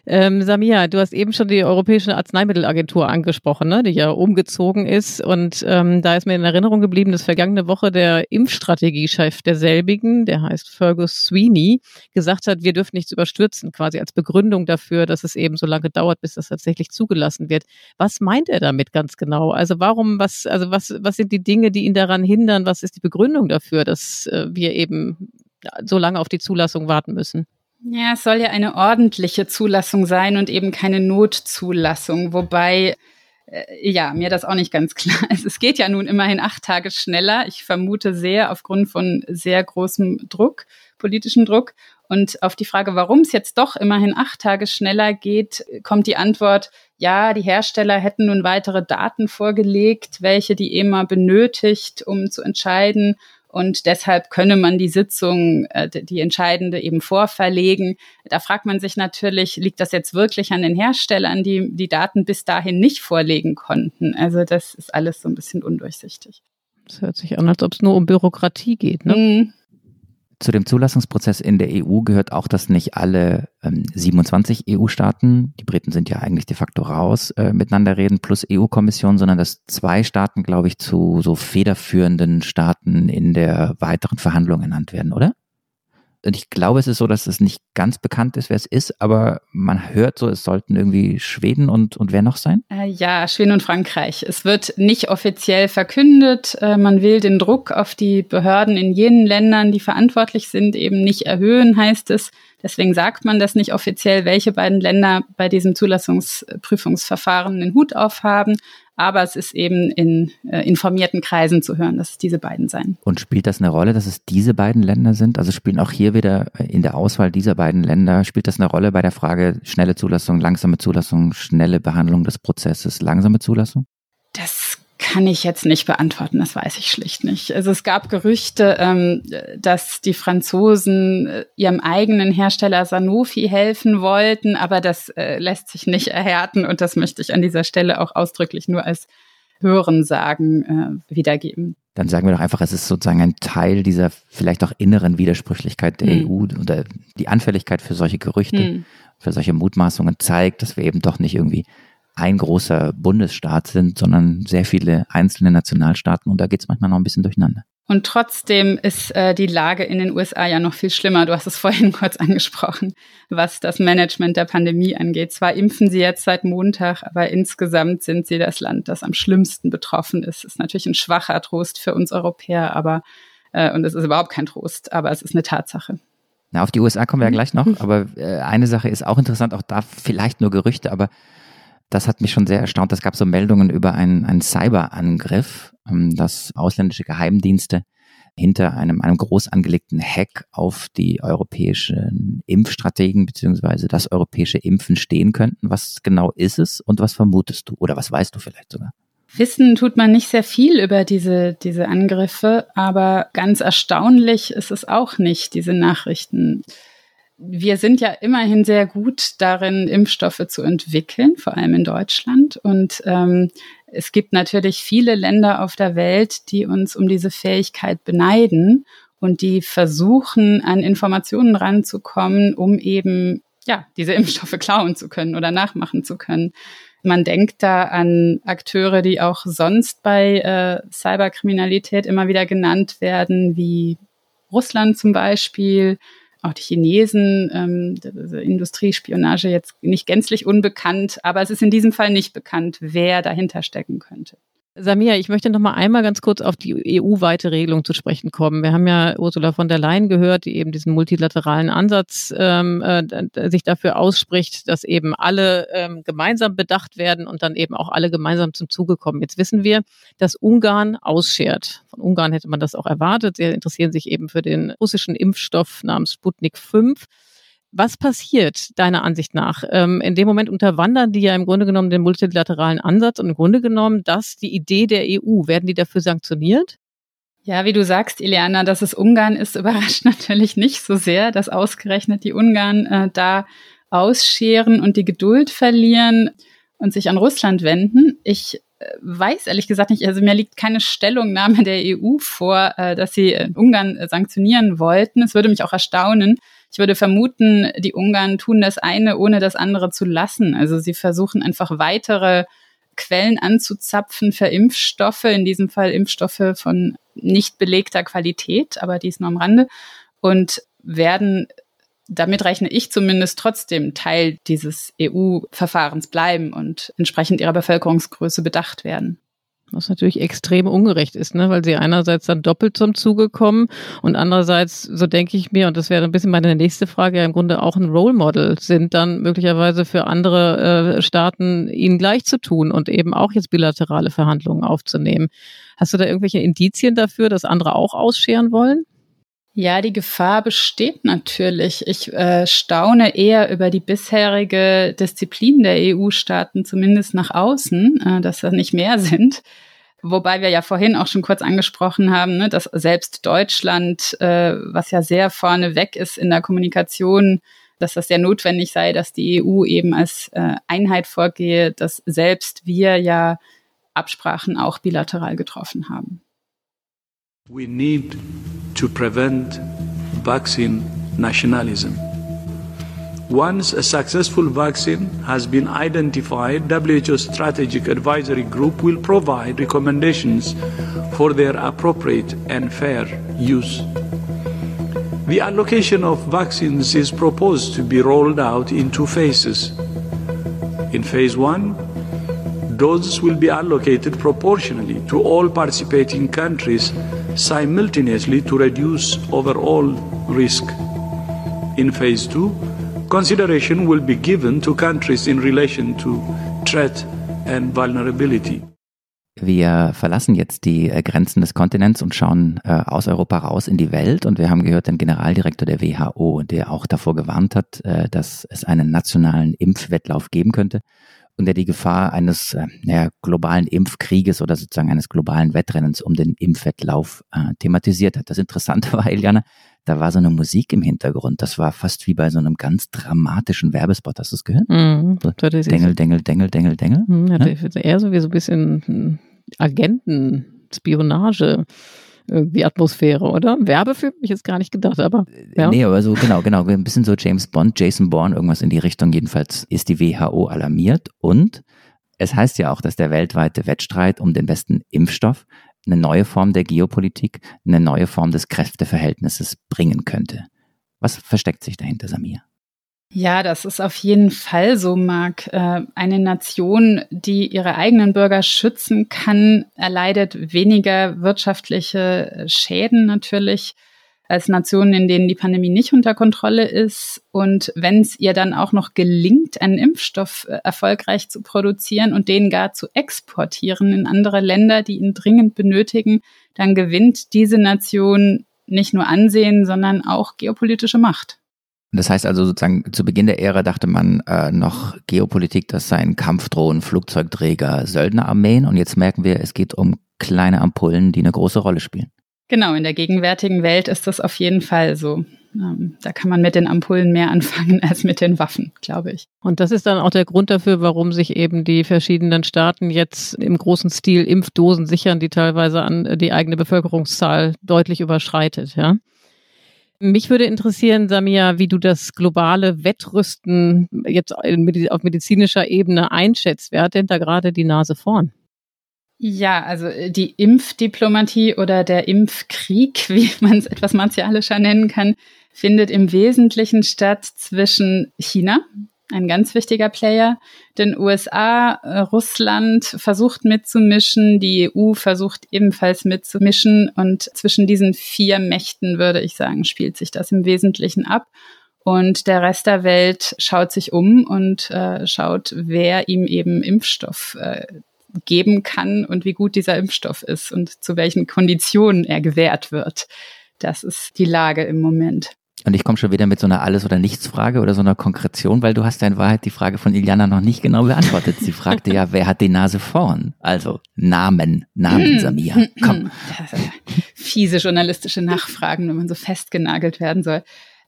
Ähm, Samia, du hast eben schon die Europäische Arzneimittelagentur angesprochen, ne, die ja umgezogen ist. Und ähm, da ist mir in Erinnerung geblieben, dass vergangene Woche der Impfstrategiechef derselbigen, der heißt Fergus Sweeney, gesagt hat, wir dürfen nichts überstürzen, quasi als Begründung dafür, dass es eben so lange dauert, bis das tatsächlich zugelassen wird. Was meint er damit ganz genau? Also warum, was, also was, was sind die Dinge, die ihn daran hindern? Was ist die Begründung dafür, dass äh, wir eben so lange auf die Zulassung warten müssen? Ja, es soll ja eine ordentliche Zulassung sein und eben keine Notzulassung, wobei äh, ja, mir das auch nicht ganz klar ist. Es geht ja nun immerhin acht Tage schneller. Ich vermute sehr aufgrund von sehr großem Druck, politischen Druck. Und auf die Frage, warum es jetzt doch immerhin acht Tage schneller geht, kommt die Antwort, ja, die Hersteller hätten nun weitere Daten vorgelegt, welche die EMA benötigt, um zu entscheiden, und deshalb könne man die Sitzung, äh, die entscheidende eben vorverlegen. Da fragt man sich natürlich, liegt das jetzt wirklich an den Herstellern, die die Daten bis dahin nicht vorlegen konnten? Also das ist alles so ein bisschen undurchsichtig. Das hört sich an, als ob es nur um Bürokratie geht. Ne? Mhm. Zu dem Zulassungsprozess in der EU gehört auch, dass nicht alle ähm, 27 EU-Staaten, die Briten sind ja eigentlich de facto raus, äh, miteinander reden, plus EU-Kommission, sondern dass zwei Staaten, glaube ich, zu so federführenden Staaten in der weiteren Verhandlung ernannt werden, oder? Und ich glaube, es ist so, dass es nicht ganz bekannt ist, wer es ist, aber man hört so, es sollten irgendwie Schweden und, und wer noch sein? Äh, ja, Schweden und Frankreich. Es wird nicht offiziell verkündet. Äh, man will den Druck auf die Behörden in jenen Ländern, die verantwortlich sind, eben nicht erhöhen, heißt es. Deswegen sagt man das nicht offiziell, welche beiden Länder bei diesem Zulassungsprüfungsverfahren den Hut aufhaben aber es ist eben in äh, informierten Kreisen zu hören, dass es diese beiden seien. Und spielt das eine Rolle, dass es diese beiden Länder sind? Also spielen auch hier wieder äh, in der Auswahl dieser beiden Länder, spielt das eine Rolle bei der Frage schnelle Zulassung, langsame Zulassung, schnelle Behandlung des Prozesses, langsame Zulassung? Das kann ich jetzt nicht beantworten, das weiß ich schlicht nicht. Also es gab Gerüchte, ähm, dass die Franzosen äh, ihrem eigenen Hersteller Sanofi helfen wollten, aber das äh, lässt sich nicht erhärten und das möchte ich an dieser Stelle auch ausdrücklich nur als Hörensagen äh, wiedergeben. Dann sagen wir doch einfach, es ist sozusagen ein Teil dieser vielleicht auch inneren Widersprüchlichkeit der hm. EU oder die Anfälligkeit für solche Gerüchte, hm. für solche Mutmaßungen zeigt, dass wir eben doch nicht irgendwie ein großer Bundesstaat sind, sondern sehr viele einzelne Nationalstaaten und da geht es manchmal noch ein bisschen durcheinander. Und trotzdem ist äh, die Lage in den USA ja noch viel schlimmer. Du hast es vorhin kurz angesprochen, was das Management der Pandemie angeht. Zwar impfen sie jetzt seit Montag, aber insgesamt sind sie das Land, das am schlimmsten betroffen ist. Ist natürlich ein schwacher Trost für uns Europäer, aber äh, und es ist überhaupt kein Trost, aber es ist eine Tatsache. Na, auf die USA kommen wir ja gleich noch, aber äh, eine Sache ist auch interessant, auch da vielleicht nur Gerüchte, aber das hat mich schon sehr erstaunt. Es gab so Meldungen über einen, einen Cyberangriff, ähm, dass ausländische Geheimdienste hinter einem, einem groß angelegten Hack auf die europäischen Impfstrategen beziehungsweise das europäische Impfen stehen könnten. Was genau ist es und was vermutest du oder was weißt du vielleicht sogar? Wissen tut man nicht sehr viel über diese, diese Angriffe, aber ganz erstaunlich ist es auch nicht, diese Nachrichten wir sind ja immerhin sehr gut darin, Impfstoffe zu entwickeln, vor allem in Deutschland. Und ähm, es gibt natürlich viele Länder auf der Welt, die uns um diese Fähigkeit beneiden und die versuchen, an Informationen ranzukommen, um eben ja diese Impfstoffe klauen zu können oder nachmachen zu können. Man denkt da an Akteure, die auch sonst bei äh, Cyberkriminalität immer wieder genannt werden, wie Russland zum Beispiel auch die Chinesen, ähm, Industriespionage jetzt nicht gänzlich unbekannt, aber es ist in diesem Fall nicht bekannt, wer dahinter stecken könnte. Samia, ich möchte noch mal einmal ganz kurz auf die EU-weite Regelung zu sprechen kommen. Wir haben ja Ursula von der Leyen gehört, die eben diesen multilateralen Ansatz ähm, äh, sich dafür ausspricht, dass eben alle ähm, gemeinsam bedacht werden und dann eben auch alle gemeinsam zum Zuge kommen. Jetzt wissen wir, dass Ungarn ausschert. Von Ungarn hätte man das auch erwartet. Sie interessieren sich eben für den russischen Impfstoff namens Sputnik 5. Was passiert deiner Ansicht nach? Ähm, in dem Moment unterwandern die ja im Grunde genommen den multilateralen Ansatz und im Grunde genommen das die Idee der EU. Werden die dafür sanktioniert? Ja, wie du sagst, Ileana, dass es Ungarn ist, überrascht natürlich nicht so sehr, dass ausgerechnet die Ungarn äh, da ausscheren und die Geduld verlieren und sich an Russland wenden. Ich äh, weiß ehrlich gesagt nicht, also mir liegt keine Stellungnahme der EU vor, äh, dass sie äh, Ungarn sanktionieren wollten. Es würde mich auch erstaunen, ich würde vermuten, die Ungarn tun das eine, ohne das andere zu lassen. Also sie versuchen einfach weitere Quellen anzuzapfen für Impfstoffe, in diesem Fall Impfstoffe von nicht belegter Qualität, aber dies nur am Rande, und werden, damit rechne ich zumindest trotzdem Teil dieses EU-Verfahrens bleiben und entsprechend ihrer Bevölkerungsgröße bedacht werden. Was natürlich extrem ungerecht ist, ne? weil sie einerseits dann doppelt zum Zuge kommen und andererseits, so denke ich mir, und das wäre ein bisschen meine nächste Frage, ja im Grunde auch ein Role Model sind, dann möglicherweise für andere äh, Staaten ihnen gleich zu tun und eben auch jetzt bilaterale Verhandlungen aufzunehmen. Hast du da irgendwelche Indizien dafür, dass andere auch ausscheren wollen? Ja, die Gefahr besteht natürlich. Ich äh, staune eher über die bisherige Disziplin der EU-Staaten, zumindest nach außen, äh, dass das nicht mehr sind. Wobei wir ja vorhin auch schon kurz angesprochen haben, ne, dass selbst Deutschland, äh, was ja sehr vorne weg ist in der Kommunikation, dass das sehr notwendig sei, dass die EU eben als äh, Einheit vorgehe, dass selbst wir ja Absprachen auch bilateral getroffen haben. We need to prevent vaccine nationalism. Once a successful vaccine has been identified, WHO Strategic Advisory Group will provide recommendations for their appropriate and fair use. The allocation of vaccines is proposed to be rolled out in two phases. In phase one, doses will be allocated proportionally to all participating countries simultaneously to reduce overall risk. In phase two, consideration will be given to countries in relation to threat and vulnerability. Wir verlassen jetzt die äh, Grenzen des Kontinents und schauen äh, aus Europa raus in die Welt. Und wir haben gehört den Generaldirektor der WHO, der auch davor gewarnt hat, äh, dass es einen nationalen Impfwettlauf geben könnte und der die Gefahr eines äh, naja, globalen Impfkrieges oder sozusagen eines globalen Wettrennens um den Impfwettlauf äh, thematisiert hat. Das Interessante war, Eliane, da war so eine Musik im Hintergrund. Das war fast wie bei so einem ganz dramatischen Werbespot. Hast du es gehört? Mhm, so, Dengel, Dengel, Dengel, Dengel, Dengel. Mhm, ja, ja? Eher so wie so ein bisschen Agenten, Spionage irgendwie Atmosphäre, oder? Werbefilm ich jetzt gar nicht gedacht, aber. Ja. Nee, aber so, genau, genau. Ein bisschen so James Bond, Jason Bourne, irgendwas in die Richtung. Jedenfalls ist die WHO alarmiert und es heißt ja auch, dass der weltweite Wettstreit um den besten Impfstoff eine neue Form der Geopolitik, eine neue Form des Kräfteverhältnisses bringen könnte. Was versteckt sich dahinter, Samir? Ja, das ist auf jeden Fall so, Marc. Äh, eine Nation, die ihre eigenen Bürger schützen kann, erleidet weniger wirtschaftliche äh, Schäden natürlich als Nationen, in denen die Pandemie nicht unter Kontrolle ist. Und wenn es ihr dann auch noch gelingt, einen Impfstoff äh, erfolgreich zu produzieren und den gar zu exportieren in andere Länder, die ihn dringend benötigen, dann gewinnt diese Nation nicht nur Ansehen, sondern auch geopolitische Macht. Das heißt also sozusagen, zu Beginn der Ära dachte man äh, noch Geopolitik, das seien Kampfdrohnen, Flugzeugträger, Söldnerarmeen und jetzt merken wir, es geht um kleine Ampullen, die eine große Rolle spielen. Genau, in der gegenwärtigen Welt ist das auf jeden Fall so. Ähm, da kann man mit den Ampullen mehr anfangen als mit den Waffen, glaube ich. Und das ist dann auch der Grund dafür, warum sich eben die verschiedenen Staaten jetzt im großen Stil Impfdosen sichern, die teilweise an die eigene Bevölkerungszahl deutlich überschreitet, ja. Mich würde interessieren, Samia, wie du das globale Wettrüsten jetzt auf medizinischer Ebene einschätzt. Wer hat denn da gerade die Nase vorn? Ja, also äh, die Impfdiplomatie oder der Impfkrieg, wie man es etwas martialischer nennen kann, findet im Wesentlichen statt zwischen China ein ganz wichtiger Player. Denn USA, äh, Russland versucht mitzumischen, die EU versucht ebenfalls mitzumischen. Und zwischen diesen vier Mächten, würde ich sagen, spielt sich das im Wesentlichen ab. Und der Rest der Welt schaut sich um und äh, schaut, wer ihm eben Impfstoff äh, geben kann und wie gut dieser Impfstoff ist und zu welchen Konditionen er gewährt wird. Das ist die Lage im Moment. Und ich komme schon wieder mit so einer Alles- oder Nichts-Frage oder so einer Konkretion, weil du hast ja in Wahrheit die Frage von Iliana noch nicht genau beantwortet. Sie fragte ja, wer hat die Nase vorn? Also Namen, Namen, Samia. Komm. Fiese journalistische Nachfragen, wenn man so festgenagelt werden soll.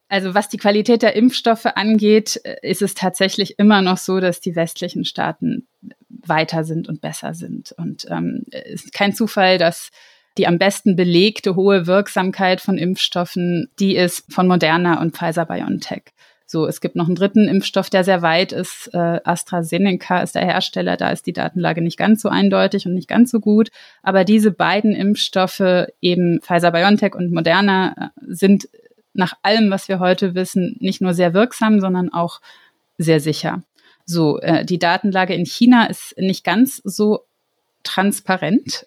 Also was die Qualität der Impfstoffe angeht, ist es tatsächlich immer noch so, dass die westlichen Staaten weiter sind und besser sind. Und ähm, es ist kein Zufall, dass die am besten belegte hohe Wirksamkeit von Impfstoffen, die ist von Moderna und Pfizer BioNTech. So, es gibt noch einen dritten Impfstoff, der sehr weit ist. Äh, AstraZeneca ist der Hersteller, da ist die Datenlage nicht ganz so eindeutig und nicht ganz so gut. Aber diese beiden Impfstoffe, eben Pfizer BioNTech und Moderna, äh, sind nach allem, was wir heute wissen, nicht nur sehr wirksam, sondern auch sehr sicher. So, äh, die Datenlage in China ist nicht ganz so transparent.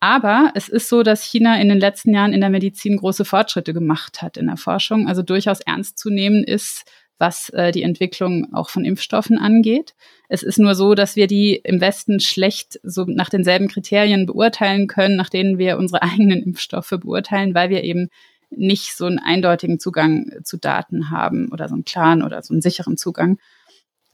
Aber es ist so, dass China in den letzten Jahren in der Medizin große Fortschritte gemacht hat in der Forschung, also durchaus ernst zu nehmen ist, was äh, die Entwicklung auch von Impfstoffen angeht. Es ist nur so, dass wir die im Westen schlecht so nach denselben Kriterien beurteilen können, nach denen wir unsere eigenen Impfstoffe beurteilen, weil wir eben nicht so einen eindeutigen Zugang zu Daten haben oder so einen klaren oder so einen sicheren Zugang.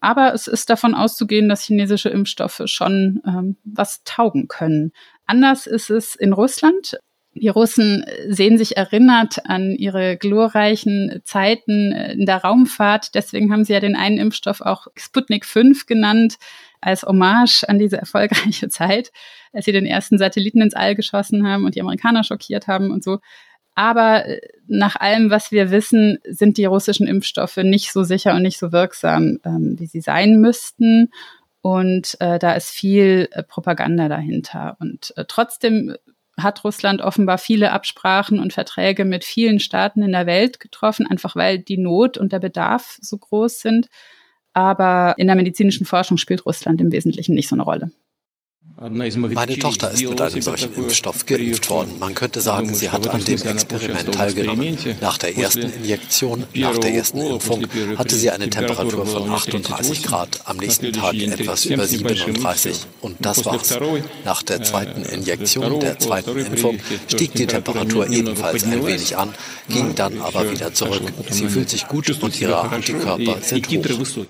Aber es ist davon auszugehen, dass chinesische Impfstoffe schon ähm, was taugen können. Anders ist es in Russland. Die Russen sehen sich erinnert an ihre glorreichen Zeiten in der Raumfahrt. Deswegen haben sie ja den einen Impfstoff auch Sputnik 5 genannt, als Hommage an diese erfolgreiche Zeit, als sie den ersten Satelliten ins All geschossen haben und die Amerikaner schockiert haben und so. Aber äh, nach allem, was wir wissen, sind die russischen Impfstoffe nicht so sicher und nicht so wirksam, ähm, wie sie sein müssten. Und äh, da ist viel äh, Propaganda dahinter. Und äh, trotzdem hat Russland offenbar viele Absprachen und Verträge mit vielen Staaten in der Welt getroffen, einfach weil die Not und der Bedarf so groß sind. Aber in der medizinischen Forschung spielt Russland im Wesentlichen nicht so eine Rolle. Meine Tochter ist mit einem solchen Impfstoff geimpft worden. Man könnte sagen, sie hat an dem Experiment teilgenommen. Nach der ersten Injektion, nach der ersten Impfung, hatte sie eine Temperatur von 38 Grad, am nächsten Tag etwas über 37. Und das war's. Nach der zweiten Injektion, der zweiten Impfung, stieg die Temperatur ebenfalls ein wenig an, ging dann aber wieder zurück. Sie fühlt sich gut und ihre Antikörper sind hoch.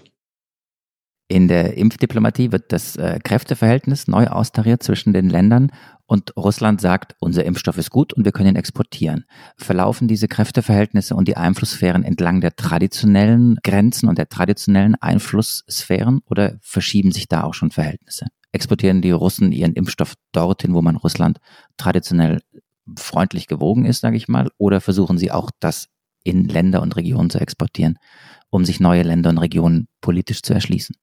In der Impfdiplomatie wird das äh, Kräfteverhältnis neu austariert zwischen den Ländern und Russland sagt, unser Impfstoff ist gut und wir können ihn exportieren. Verlaufen diese Kräfteverhältnisse und die Einflusssphären entlang der traditionellen Grenzen und der traditionellen Einflusssphären oder verschieben sich da auch schon Verhältnisse? Exportieren die Russen ihren Impfstoff dorthin, wo man Russland traditionell freundlich gewogen ist, sage ich mal, oder versuchen sie auch das in Länder und Regionen zu exportieren, um sich neue Länder und Regionen politisch zu erschließen?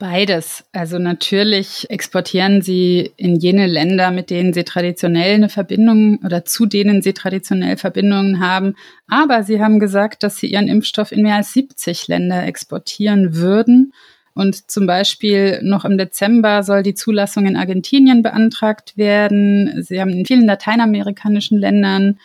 Beides. Also natürlich exportieren sie in jene Länder, mit denen sie traditionell eine Verbindung oder zu denen sie traditionell Verbindungen haben. Aber sie haben gesagt, dass sie ihren Impfstoff in mehr als 70 Länder exportieren würden. Und zum Beispiel noch im Dezember soll die Zulassung in Argentinien beantragt werden. Sie haben in vielen lateinamerikanischen Ländern,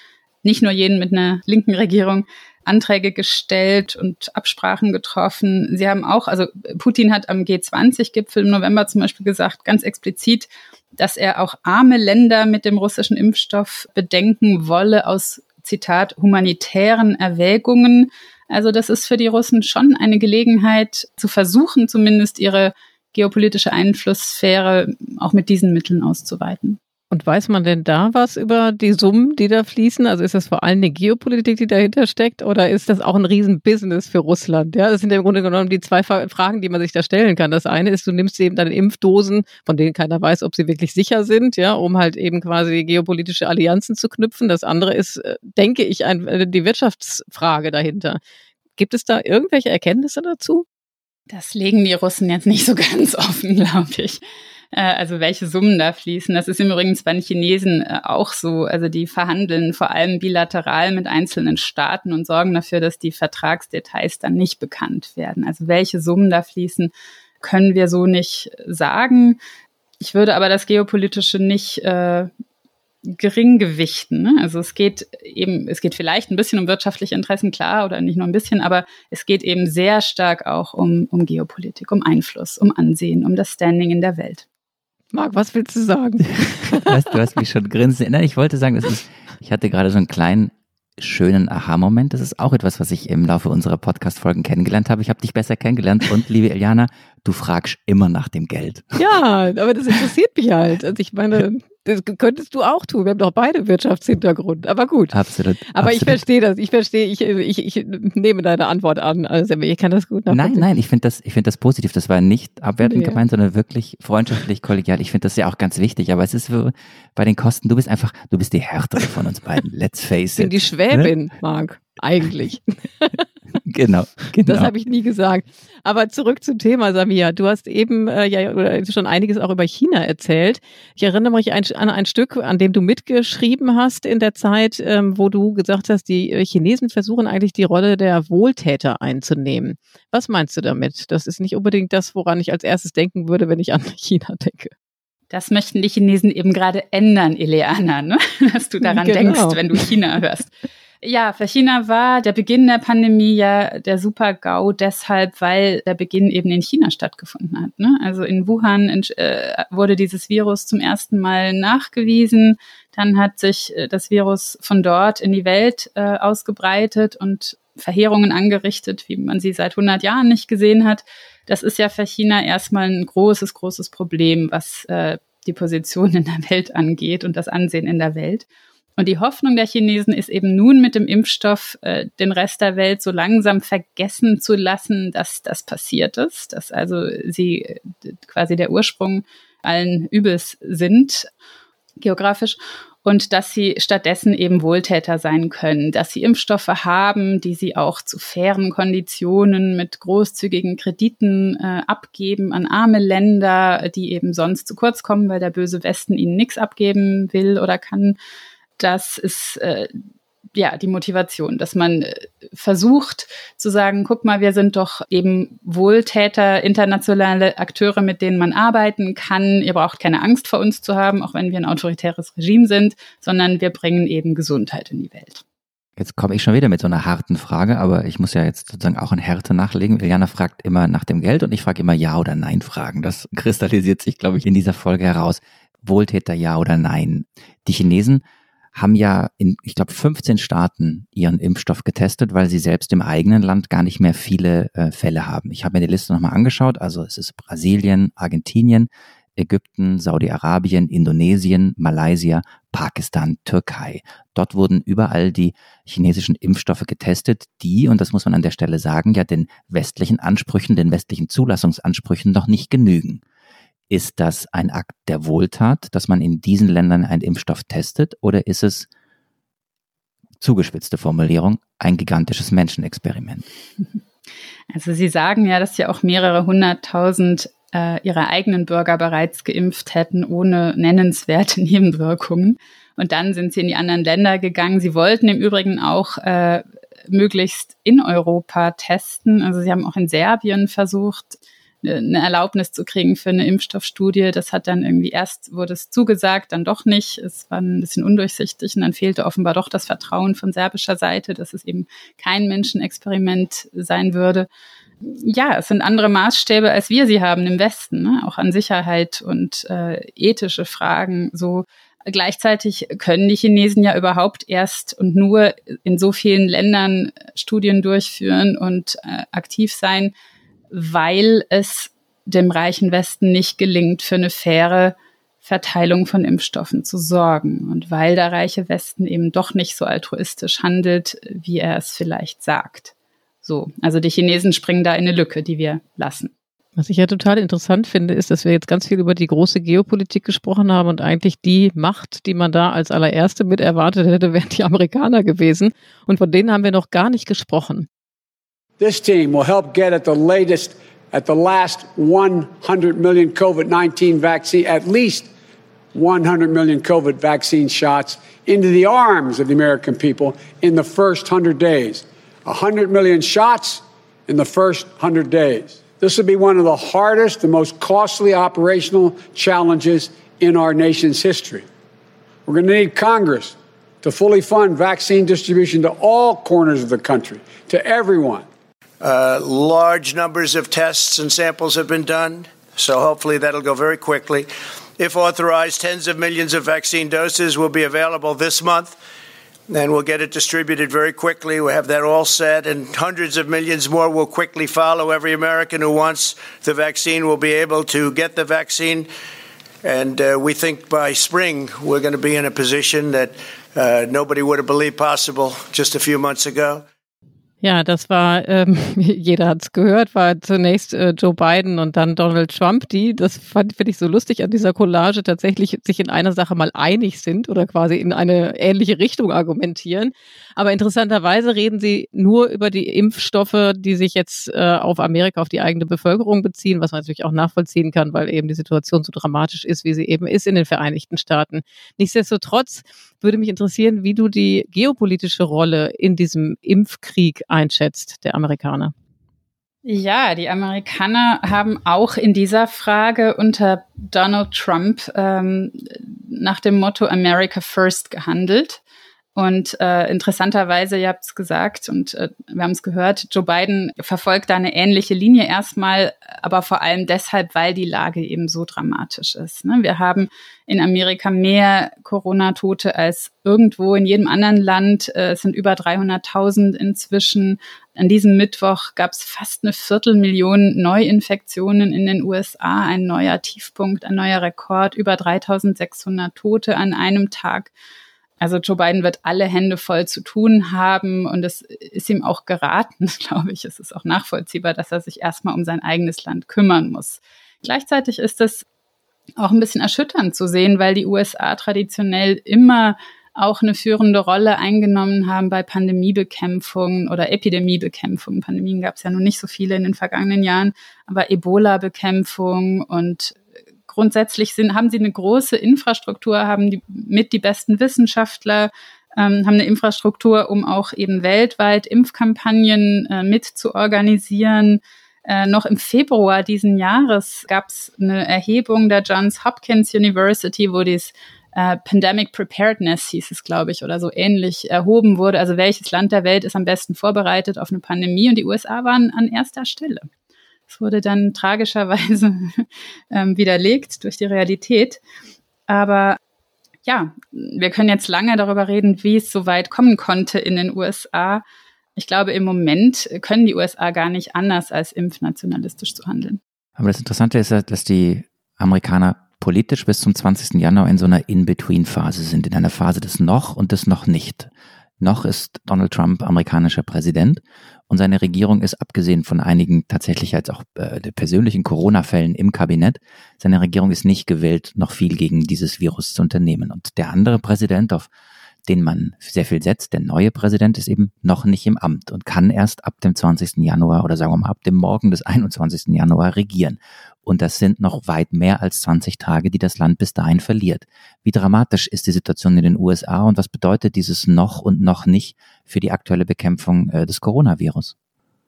nicht nur jenen mit einer linken Regierung, Anträge gestellt und Absprachen getroffen. Sie haben auch, also Putin hat am G20-Gipfel im November zum Beispiel gesagt, ganz explizit, dass er auch arme Länder mit dem russischen Impfstoff bedenken wolle aus, Zitat, humanitären Erwägungen. Also das ist für die Russen schon eine Gelegenheit zu versuchen, zumindest ihre geopolitische Einflusssphäre auch mit diesen Mitteln auszuweiten. Und weiß man denn da was über die Summen, die da fließen? Also ist das vor allem eine Geopolitik, die dahinter steckt, oder ist das auch ein Riesenbusiness für Russland? Ja, das sind im Grunde genommen die zwei Fragen, die man sich da stellen kann. Das eine ist, du nimmst eben deine Impfdosen, von denen keiner weiß, ob sie wirklich sicher sind, ja, um halt eben quasi geopolitische Allianzen zu knüpfen. Das andere ist, äh, denke ich, ein, äh, die Wirtschaftsfrage dahinter. Gibt es da irgendwelche Erkenntnisse dazu? Das legen die Russen jetzt nicht so ganz offen, glaube ich. Äh, also welche Summen da fließen. Das ist im Übrigen bei den Chinesen äh, auch so. Also die verhandeln vor allem bilateral mit einzelnen Staaten und sorgen dafür, dass die Vertragsdetails dann nicht bekannt werden. Also welche Summen da fließen, können wir so nicht sagen. Ich würde aber das Geopolitische nicht äh, gering gewichten. Ne? Also es geht eben, es geht vielleicht ein bisschen um wirtschaftliche Interessen, klar, oder nicht nur ein bisschen, aber es geht eben sehr stark auch um, um Geopolitik, um Einfluss, um Ansehen, um das Standing in der Welt. Marc, was willst du sagen? weißt, du hast mich schon grinsen. Nein, ich wollte sagen, ist, ich hatte gerade so einen kleinen schönen Aha-Moment. Das ist auch etwas, was ich im Laufe unserer Podcast-Folgen kennengelernt habe. Ich habe dich besser kennengelernt und liebe Eliana, du fragst immer nach dem Geld. Ja, aber das interessiert mich halt. Also ich meine, das könntest du auch tun. Wir haben doch beide Wirtschaftshintergrund. Aber gut. Absolut. Aber absolut. ich verstehe das. Ich verstehe, ich, ich, ich nehme deine Antwort an. Also ich kann das gut Nein, nein, ich finde das, ich finde das positiv. Das war nicht abwertend nee. gemeint, sondern wirklich freundschaftlich, kollegial. Ich finde das ja auch ganz wichtig. Aber es ist für, bei den Kosten, du bist einfach, du bist die härtere von uns beiden. Let's face it. Ich bin die Schwäbin, ne? Marc. Eigentlich. genau, genau. Das habe ich nie gesagt. Aber zurück zum Thema, Samia. Du hast eben äh, ja schon einiges auch über China erzählt. Ich erinnere mich ein, an ein Stück, an dem du mitgeschrieben hast in der Zeit, ähm, wo du gesagt hast, die äh, Chinesen versuchen eigentlich die Rolle der Wohltäter einzunehmen. Was meinst du damit? Das ist nicht unbedingt das, woran ich als erstes denken würde, wenn ich an China denke. Das möchten die Chinesen eben gerade ändern, Ileana, ne? dass du daran genau. denkst, wenn du China hörst. Ja, für China war der Beginn der Pandemie ja der Super-GAU deshalb, weil der Beginn eben in China stattgefunden hat. Ne? Also in Wuhan äh, wurde dieses Virus zum ersten Mal nachgewiesen. Dann hat sich äh, das Virus von dort in die Welt äh, ausgebreitet und Verheerungen angerichtet, wie man sie seit 100 Jahren nicht gesehen hat. Das ist ja für China erstmal ein großes, großes Problem, was äh, die Position in der Welt angeht und das Ansehen in der Welt. Und die Hoffnung der Chinesen ist eben nun mit dem Impfstoff äh, den Rest der Welt so langsam vergessen zu lassen, dass das passiert ist, dass also sie quasi der Ursprung allen Übels sind, geografisch. Und dass sie stattdessen eben Wohltäter sein können, dass sie Impfstoffe haben, die sie auch zu fairen Konditionen mit großzügigen Krediten äh, abgeben an arme Länder, die eben sonst zu kurz kommen, weil der böse Westen ihnen nichts abgeben will oder kann das ist äh, ja die Motivation, dass man äh, versucht zu sagen, guck mal, wir sind doch eben Wohltäter, internationale Akteure, mit denen man arbeiten kann. Ihr braucht keine Angst vor uns zu haben, auch wenn wir ein autoritäres Regime sind, sondern wir bringen eben Gesundheit in die Welt. Jetzt komme ich schon wieder mit so einer harten Frage, aber ich muss ja jetzt sozusagen auch in Härte nachlegen. Iliana fragt immer nach dem Geld und ich frage immer Ja oder Nein Fragen. Das kristallisiert sich, glaube ich, in dieser Folge heraus. Wohltäter Ja oder Nein. Die Chinesen haben ja in, ich glaube, 15 Staaten ihren Impfstoff getestet, weil sie selbst im eigenen Land gar nicht mehr viele äh, Fälle haben. Ich habe mir die Liste nochmal angeschaut. Also es ist Brasilien, Argentinien, Ägypten, Saudi-Arabien, Indonesien, Malaysia, Pakistan, Türkei. Dort wurden überall die chinesischen Impfstoffe getestet, die, und das muss man an der Stelle sagen, ja den westlichen Ansprüchen, den westlichen Zulassungsansprüchen noch nicht genügen. Ist das ein Akt der Wohltat, dass man in diesen Ländern einen Impfstoff testet, oder ist es, zugespitzte Formulierung, ein gigantisches Menschenexperiment? Also Sie sagen ja, dass ja auch mehrere hunderttausend äh, Ihrer eigenen Bürger bereits geimpft hätten, ohne nennenswerte Nebenwirkungen. Und dann sind Sie in die anderen Länder gegangen. Sie wollten im Übrigen auch äh, möglichst in Europa testen. Also Sie haben auch in Serbien versucht, eine Erlaubnis zu kriegen für eine Impfstoffstudie. Das hat dann irgendwie erst wurde es zugesagt, dann doch nicht. Es war ein bisschen undurchsichtig und dann fehlte offenbar doch das Vertrauen von serbischer Seite, dass es eben kein Menschenexperiment sein würde. Ja, es sind andere Maßstäbe, als wir sie haben im Westen, ne? auch an Sicherheit und äh, ethische Fragen. So Gleichzeitig können die Chinesen ja überhaupt erst und nur in so vielen Ländern Studien durchführen und äh, aktiv sein, weil es dem reichen Westen nicht gelingt, für eine faire Verteilung von Impfstoffen zu sorgen und weil der reiche Westen eben doch nicht so altruistisch handelt, wie er es vielleicht sagt. So, also die Chinesen springen da in eine Lücke, die wir lassen. Was ich ja total interessant finde, ist, dass wir jetzt ganz viel über die große Geopolitik gesprochen haben und eigentlich die Macht, die man da als allererste mit erwartet hätte, wären die Amerikaner gewesen. Und von denen haben wir noch gar nicht gesprochen. This team will help get at the latest at the last 100 million COVID 19 vaccine, at least 100 million COVID vaccine shots into the arms of the American people in the first 100 days. 100 million shots in the first 100 days. This will be one of the hardest and most costly operational challenges in our nation's history. We're going to need Congress to fully fund vaccine distribution to all corners of the country, to everyone. Uh, large numbers of tests and samples have been done, so hopefully that'll go very quickly. If authorized, tens of millions of vaccine doses will be available this month, and we'll get it distributed very quickly. We'll have that all set, and hundreds of millions more will quickly follow. Every American who wants the vaccine will be able to get the vaccine. And uh, we think by spring we're going to be in a position that uh, nobody would have believed possible just a few months ago. Ja, das war, ähm, jeder hat es gehört, war zunächst äh, Joe Biden und dann Donald Trump, die, das finde ich so lustig an dieser Collage, tatsächlich sich in einer Sache mal einig sind oder quasi in eine ähnliche Richtung argumentieren. Aber interessanterweise reden sie nur über die Impfstoffe, die sich jetzt äh, auf Amerika, auf die eigene Bevölkerung beziehen, was man natürlich auch nachvollziehen kann, weil eben die Situation so dramatisch ist, wie sie eben ist in den Vereinigten Staaten. Nichtsdestotrotz würde mich interessieren, wie du die geopolitische Rolle in diesem Impfkrieg einschätzt, der Amerikaner. Ja, die Amerikaner haben auch in dieser Frage unter Donald Trump ähm, nach dem Motto America First gehandelt. Und äh, interessanterweise, ihr habt es gesagt und äh, wir haben es gehört, Joe Biden verfolgt da eine ähnliche Linie erstmal, aber vor allem deshalb, weil die Lage eben so dramatisch ist. Ne? Wir haben in Amerika mehr Corona-Tote als irgendwo in jedem anderen Land. Äh, es sind über 300.000 inzwischen. An diesem Mittwoch gab es fast eine Viertelmillion Neuinfektionen in den USA, ein neuer Tiefpunkt, ein neuer Rekord, über 3.600 Tote an einem Tag. Also Joe Biden wird alle Hände voll zu tun haben und es ist ihm auch geraten, glaube ich. Es ist auch nachvollziehbar, dass er sich erstmal um sein eigenes Land kümmern muss. Gleichzeitig ist es auch ein bisschen erschütternd zu sehen, weil die USA traditionell immer auch eine führende Rolle eingenommen haben bei Pandemiebekämpfung oder Epidemiebekämpfung. Pandemien gab es ja noch nicht so viele in den vergangenen Jahren, aber Ebola-Bekämpfung und grundsätzlich sind, haben sie eine große Infrastruktur, haben die, mit die besten Wissenschaftler, ähm, haben eine Infrastruktur, um auch eben weltweit Impfkampagnen äh, mit zu organisieren. Äh, noch im Februar diesen Jahres gab es eine Erhebung der Johns Hopkins University, wo dies äh, Pandemic Preparedness hieß es, glaube ich, oder so ähnlich erhoben wurde. Also welches Land der Welt ist am besten vorbereitet auf eine Pandemie? Und die USA waren an erster Stelle. Es wurde dann tragischerweise ähm, widerlegt durch die Realität. Aber ja, wir können jetzt lange darüber reden, wie es so weit kommen konnte in den USA. Ich glaube, im Moment können die USA gar nicht anders, als impfnationalistisch zu handeln. Aber das Interessante ist ja, dass die Amerikaner politisch bis zum 20. Januar in so einer In-Between-Phase sind, in einer Phase des Noch und des Noch nicht. Noch ist Donald Trump amerikanischer Präsident und seine Regierung ist, abgesehen von einigen tatsächlich als auch äh, persönlichen Corona-Fällen im Kabinett, seine Regierung ist nicht gewillt, noch viel gegen dieses Virus zu unternehmen. Und der andere Präsident, auf den man sehr viel setzt, der neue Präsident ist eben noch nicht im Amt und kann erst ab dem 20. Januar oder sagen wir mal ab dem Morgen des 21. Januar regieren. Und das sind noch weit mehr als 20 Tage, die das Land bis dahin verliert. Wie dramatisch ist die Situation in den USA und was bedeutet dieses noch und noch nicht für die aktuelle Bekämpfung äh, des Coronavirus?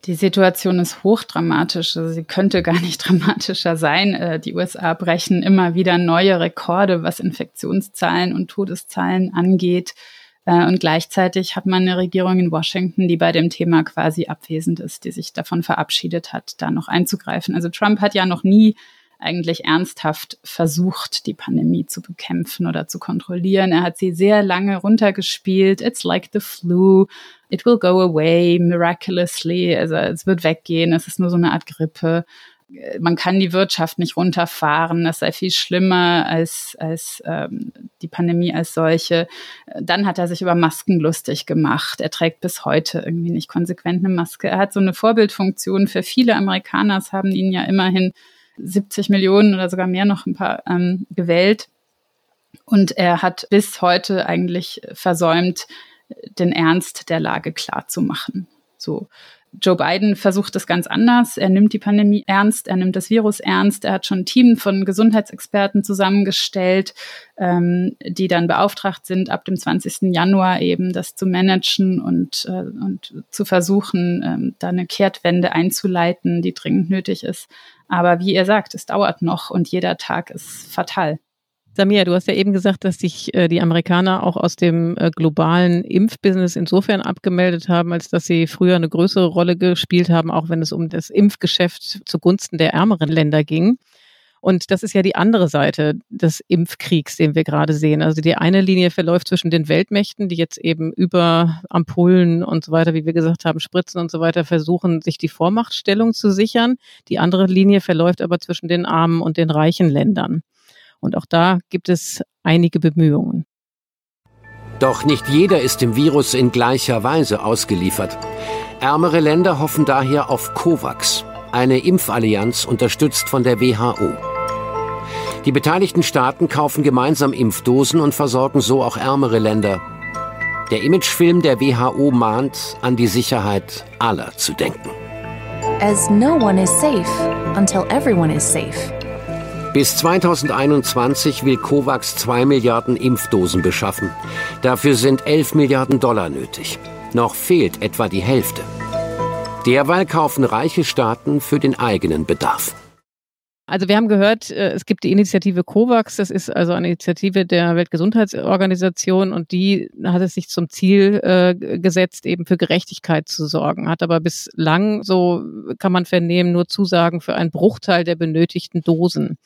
Die Situation ist hochdramatisch. Also sie könnte gar nicht dramatischer sein. Äh, die USA brechen immer wieder neue Rekorde, was Infektionszahlen und Todeszahlen angeht. Äh, und gleichzeitig hat man eine Regierung in Washington, die bei dem Thema quasi abwesend ist, die sich davon verabschiedet hat, da noch einzugreifen. Also Trump hat ja noch nie eigentlich ernsthaft versucht, die Pandemie zu bekämpfen oder zu kontrollieren. Er hat sie sehr lange runtergespielt. It's like the flu. It will go away miraculously. Also es wird weggehen. Es ist nur so eine Art Grippe man kann die Wirtschaft nicht runterfahren, das sei viel schlimmer als, als ähm, die Pandemie als solche. Dann hat er sich über Masken lustig gemacht. Er trägt bis heute irgendwie nicht konsequent eine Maske. Er hat so eine Vorbildfunktion für viele Amerikaner, es haben ihn ja immerhin 70 Millionen oder sogar mehr noch ein paar ähm, gewählt. Und er hat bis heute eigentlich versäumt, den Ernst der Lage klarzumachen. So Joe Biden versucht es ganz anders. Er nimmt die Pandemie ernst, er nimmt das Virus ernst. Er hat schon ein Team von Gesundheitsexperten zusammengestellt, ähm, die dann beauftragt sind, ab dem 20. Januar eben das zu managen und, äh, und zu versuchen, ähm, da eine Kehrtwende einzuleiten, die dringend nötig ist. Aber wie ihr sagt, es dauert noch und jeder Tag ist fatal. Samia, du hast ja eben gesagt, dass sich äh, die Amerikaner auch aus dem äh, globalen Impfbusiness insofern abgemeldet haben, als dass sie früher eine größere Rolle gespielt haben, auch wenn es um das Impfgeschäft zugunsten der ärmeren Länder ging. Und das ist ja die andere Seite des Impfkriegs, den wir gerade sehen. Also die eine Linie verläuft zwischen den Weltmächten, die jetzt eben über Ampullen und so weiter, wie wir gesagt haben, Spritzen und so weiter versuchen, sich die Vormachtstellung zu sichern. Die andere Linie verläuft aber zwischen den armen und den reichen Ländern. Und auch da gibt es einige Bemühungen. Doch nicht jeder ist dem Virus in gleicher Weise ausgeliefert. Ärmere Länder hoffen daher auf COVAX, eine Impfallianz unterstützt von der WHO. Die beteiligten Staaten kaufen gemeinsam Impfdosen und versorgen so auch ärmere Länder. Der Imagefilm der WHO mahnt, an die Sicherheit aller zu denken. As no one is safe until everyone is safe. Bis 2021 will COVAX 2 Milliarden Impfdosen beschaffen. Dafür sind 11 Milliarden Dollar nötig. Noch fehlt etwa die Hälfte. Derweil kaufen reiche Staaten für den eigenen Bedarf. Also wir haben gehört, äh, es gibt die Initiative COVAX, das ist also eine Initiative der Weltgesundheitsorganisation und die hat es sich zum Ziel äh, gesetzt, eben für Gerechtigkeit zu sorgen, hat aber bislang, so kann man vernehmen, nur Zusagen für einen Bruchteil der benötigten Dosen.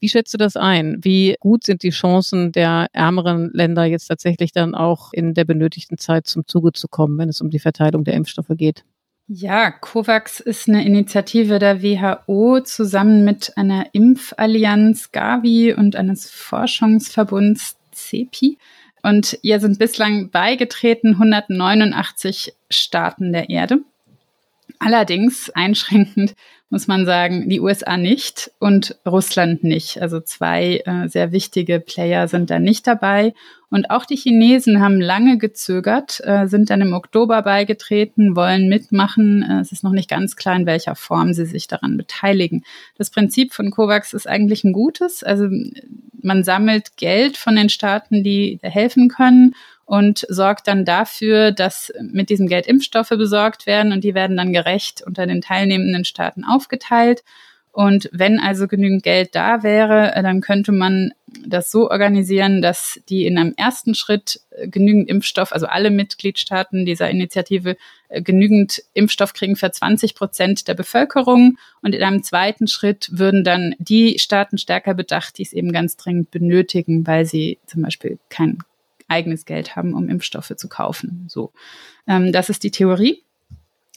Wie schätzt du das ein? Wie gut sind die Chancen der ärmeren Länder jetzt tatsächlich dann auch in der benötigten Zeit zum Zuge zu kommen, wenn es um die Verteilung der Impfstoffe geht? Ja, COVAX ist eine Initiative der WHO zusammen mit einer Impfallianz Gavi und eines Forschungsverbunds CEPI. Und ihr sind bislang beigetreten 189 Staaten der Erde. Allerdings einschränkend muss man sagen, die USA nicht und Russland nicht. Also zwei äh, sehr wichtige Player sind da nicht dabei. Und auch die Chinesen haben lange gezögert, äh, sind dann im Oktober beigetreten, wollen mitmachen. Äh, es ist noch nicht ganz klar, in welcher Form sie sich daran beteiligen. Das Prinzip von COVAX ist eigentlich ein gutes. Also man sammelt Geld von den Staaten, die helfen können und sorgt dann dafür, dass mit diesem Geld Impfstoffe besorgt werden und die werden dann gerecht unter den teilnehmenden Staaten aufgeteilt. Und wenn also genügend Geld da wäre, dann könnte man das so organisieren, dass die in einem ersten Schritt genügend Impfstoff, also alle Mitgliedstaaten dieser Initiative äh, genügend Impfstoff kriegen für 20 Prozent der Bevölkerung. Und in einem zweiten Schritt würden dann die Staaten stärker bedacht, die es eben ganz dringend benötigen, weil sie zum Beispiel kein eigenes Geld haben, um Impfstoffe zu kaufen. So, ähm, das ist die Theorie.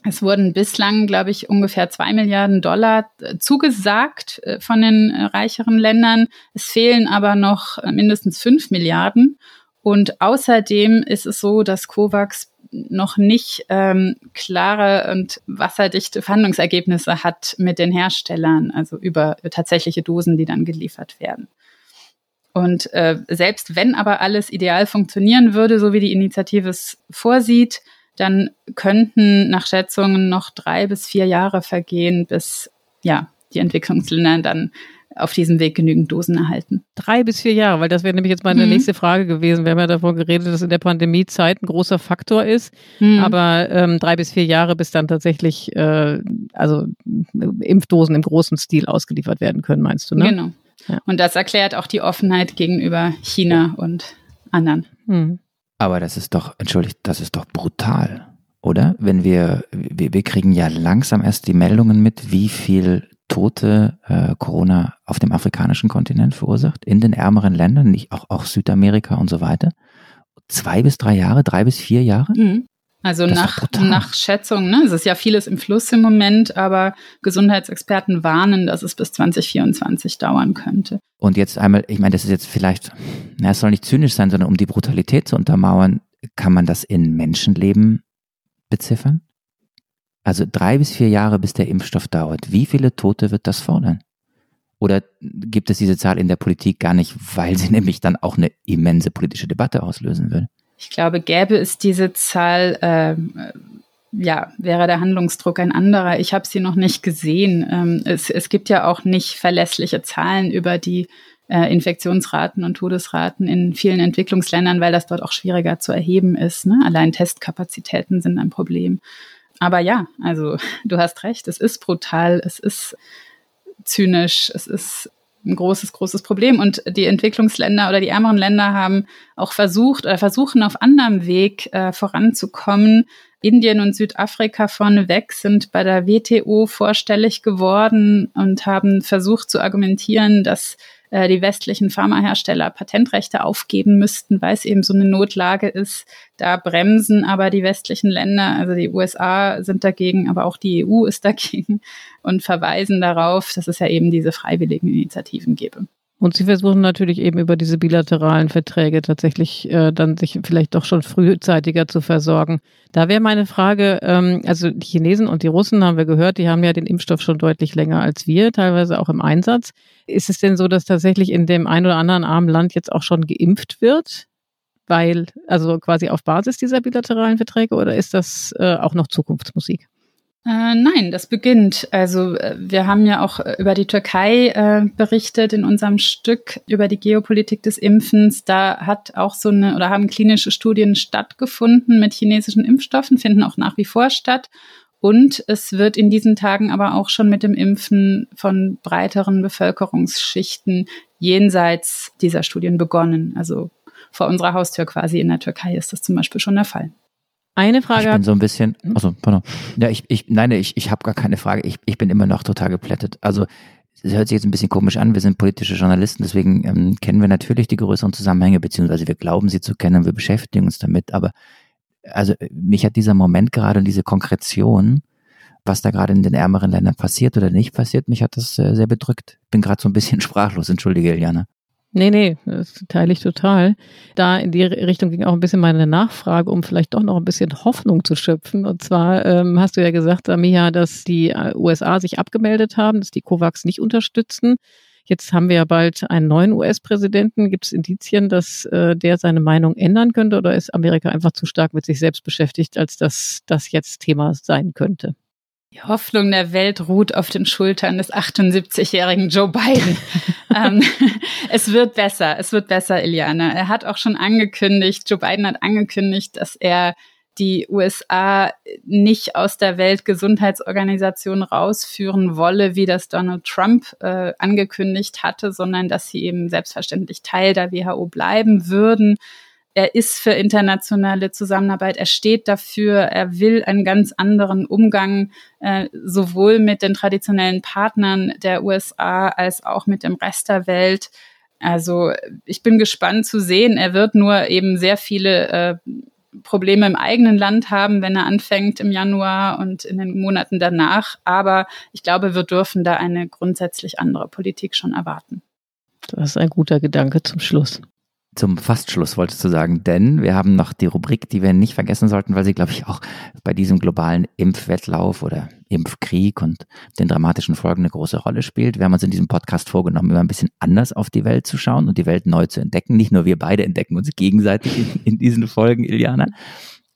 Es wurden bislang, glaube ich, ungefähr zwei Milliarden Dollar äh, zugesagt äh, von den äh, reicheren Ländern. Es fehlen aber noch mindestens fünf Milliarden. Und außerdem ist es so, dass COVAX noch nicht ähm, klare und wasserdichte Verhandlungsergebnisse hat mit den Herstellern, also über tatsächliche Dosen, die dann geliefert werden. Und äh, selbst wenn aber alles ideal funktionieren würde, so wie die Initiative es vorsieht, dann könnten nach Schätzungen noch drei bis vier Jahre vergehen, bis ja die Entwicklungsländer dann auf diesem Weg genügend Dosen erhalten. Drei bis vier Jahre, weil das wäre nämlich jetzt meine mhm. nächste Frage gewesen. Wir haben ja davon geredet, dass in der Pandemiezeit ein großer Faktor ist, mhm. aber ähm, drei bis vier Jahre, bis dann tatsächlich äh, also Impfdosen im großen Stil ausgeliefert werden können, meinst du? Ne? Genau. Und das erklärt auch die Offenheit gegenüber China und anderen. Mhm. Aber das ist doch, entschuldigt, das ist doch brutal, oder? Wenn wir, wir, wir kriegen ja langsam erst die Meldungen mit, wie viel Tote äh, Corona auf dem afrikanischen Kontinent verursacht, in den ärmeren Ländern, nicht auch, auch Südamerika und so weiter. Zwei bis drei Jahre, drei bis vier Jahre? Mhm. Also nach, nach Schätzung, ne? es ist ja vieles im Fluss im Moment, aber Gesundheitsexperten warnen, dass es bis 2024 dauern könnte. Und jetzt einmal, ich meine, das ist jetzt vielleicht, na, es soll nicht zynisch sein, sondern um die Brutalität zu untermauern, kann man das in Menschenleben beziffern? Also drei bis vier Jahre, bis der Impfstoff dauert. Wie viele Tote wird das fordern? Oder gibt es diese Zahl in der Politik gar nicht, weil sie nämlich dann auch eine immense politische Debatte auslösen will? Ich glaube, gäbe es diese Zahl, äh, ja, wäre der Handlungsdruck ein anderer. Ich habe sie noch nicht gesehen. Ähm, es, es gibt ja auch nicht verlässliche Zahlen über die äh, Infektionsraten und Todesraten in vielen Entwicklungsländern, weil das dort auch schwieriger zu erheben ist. Ne? Allein Testkapazitäten sind ein Problem. Aber ja, also du hast recht, es ist brutal, es ist zynisch, es ist ein großes, großes Problem. Und die Entwicklungsländer oder die ärmeren Länder haben auch versucht oder versuchen auf anderem Weg äh, voranzukommen. Indien und Südafrika vorneweg sind bei der WTO vorstellig geworden und haben versucht zu argumentieren, dass äh, die westlichen Pharmahersteller Patentrechte aufgeben müssten, weil es eben so eine Notlage ist. Da bremsen aber die westlichen Länder, also die USA sind dagegen, aber auch die EU ist dagegen und verweisen darauf, dass es ja eben diese freiwilligen Initiativen gäbe. Und sie versuchen natürlich eben über diese bilateralen Verträge tatsächlich äh, dann sich vielleicht doch schon frühzeitiger zu versorgen. Da wäre meine Frage, ähm, also die Chinesen und die Russen haben wir gehört, die haben ja den Impfstoff schon deutlich länger als wir, teilweise auch im Einsatz. Ist es denn so, dass tatsächlich in dem einen oder anderen armen Land jetzt auch schon geimpft wird? Weil, also quasi auf Basis dieser bilateralen Verträge oder ist das äh, auch noch Zukunftsmusik? Äh, nein, das beginnt. Also äh, wir haben ja auch äh, über die Türkei äh, berichtet in unserem Stück über die Geopolitik des Impfens. Da hat auch so eine oder haben klinische Studien stattgefunden mit chinesischen Impfstoffen, finden auch nach wie vor statt. Und es wird in diesen Tagen aber auch schon mit dem Impfen von breiteren Bevölkerungsschichten jenseits dieser Studien begonnen. Also vor unserer Haustür quasi in der Türkei ist das zum Beispiel schon der Fall. Eine Frage. Ich bin so ein bisschen, also, pardon. Ja, ich, ich, nein, ich, ich habe gar keine Frage. Ich, ich bin immer noch total geplättet. Also, es hört sich jetzt ein bisschen komisch an. Wir sind politische Journalisten, deswegen ähm, kennen wir natürlich die größeren Zusammenhänge, beziehungsweise wir glauben sie zu kennen wir beschäftigen uns damit. Aber also mich hat dieser Moment gerade und diese Konkretion, was da gerade in den ärmeren Ländern passiert oder nicht passiert, mich hat das äh, sehr bedrückt. Bin gerade so ein bisschen sprachlos, entschuldige, Eliana. Nee, nee, das teile ich total. Da in die Richtung ging auch ein bisschen meine Nachfrage, um vielleicht doch noch ein bisschen Hoffnung zu schöpfen. Und zwar ähm, hast du ja gesagt, Samia, dass die äh, USA sich abgemeldet haben, dass die COVAX nicht unterstützen. Jetzt haben wir ja bald einen neuen US-Präsidenten. Gibt es Indizien, dass äh, der seine Meinung ändern könnte oder ist Amerika einfach zu stark mit sich selbst beschäftigt, als dass das jetzt Thema sein könnte? Die Hoffnung der Welt ruht auf den Schultern des 78-jährigen Joe Biden. ähm, es wird besser, es wird besser, Iliana. Er hat auch schon angekündigt, Joe Biden hat angekündigt, dass er die USA nicht aus der Weltgesundheitsorganisation rausführen wolle, wie das Donald Trump äh, angekündigt hatte, sondern dass sie eben selbstverständlich Teil der WHO bleiben würden er ist für internationale Zusammenarbeit, er steht dafür, er will einen ganz anderen Umgang äh, sowohl mit den traditionellen Partnern der USA als auch mit dem Rest der Welt. Also ich bin gespannt zu sehen. Er wird nur eben sehr viele äh, Probleme im eigenen Land haben, wenn er anfängt im Januar und in den Monaten danach. Aber ich glaube, wir dürfen da eine grundsätzlich andere Politik schon erwarten. Das ist ein guter Gedanke zum Schluss zum Fastschluss wolltest du sagen, denn wir haben noch die Rubrik, die wir nicht vergessen sollten, weil sie, glaube ich, auch bei diesem globalen Impfwettlauf oder Impfkrieg und den dramatischen Folgen eine große Rolle spielt. Wir haben uns in diesem Podcast vorgenommen, immer ein bisschen anders auf die Welt zu schauen und die Welt neu zu entdecken. Nicht nur wir beide entdecken uns gegenseitig in, in diesen Folgen, Iliana,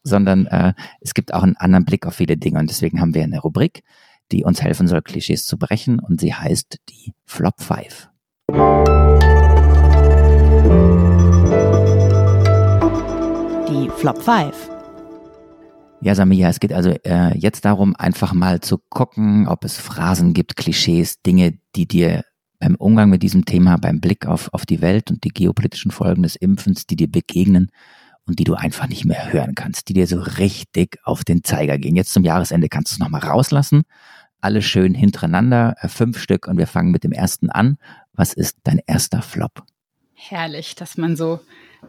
sondern äh, es gibt auch einen anderen Blick auf viele Dinge und deswegen haben wir eine Rubrik, die uns helfen soll, Klischees zu brechen und sie heißt die Flop 5. die Flop 5. Ja, Samia, es geht also äh, jetzt darum, einfach mal zu gucken, ob es Phrasen gibt, Klischees, Dinge, die dir beim Umgang mit diesem Thema, beim Blick auf, auf die Welt und die geopolitischen Folgen des Impfens, die dir begegnen und die du einfach nicht mehr hören kannst, die dir so richtig auf den Zeiger gehen. Jetzt zum Jahresende kannst du es nochmal rauslassen. Alle schön hintereinander, äh, fünf Stück und wir fangen mit dem ersten an. Was ist dein erster Flop? Herrlich, dass man so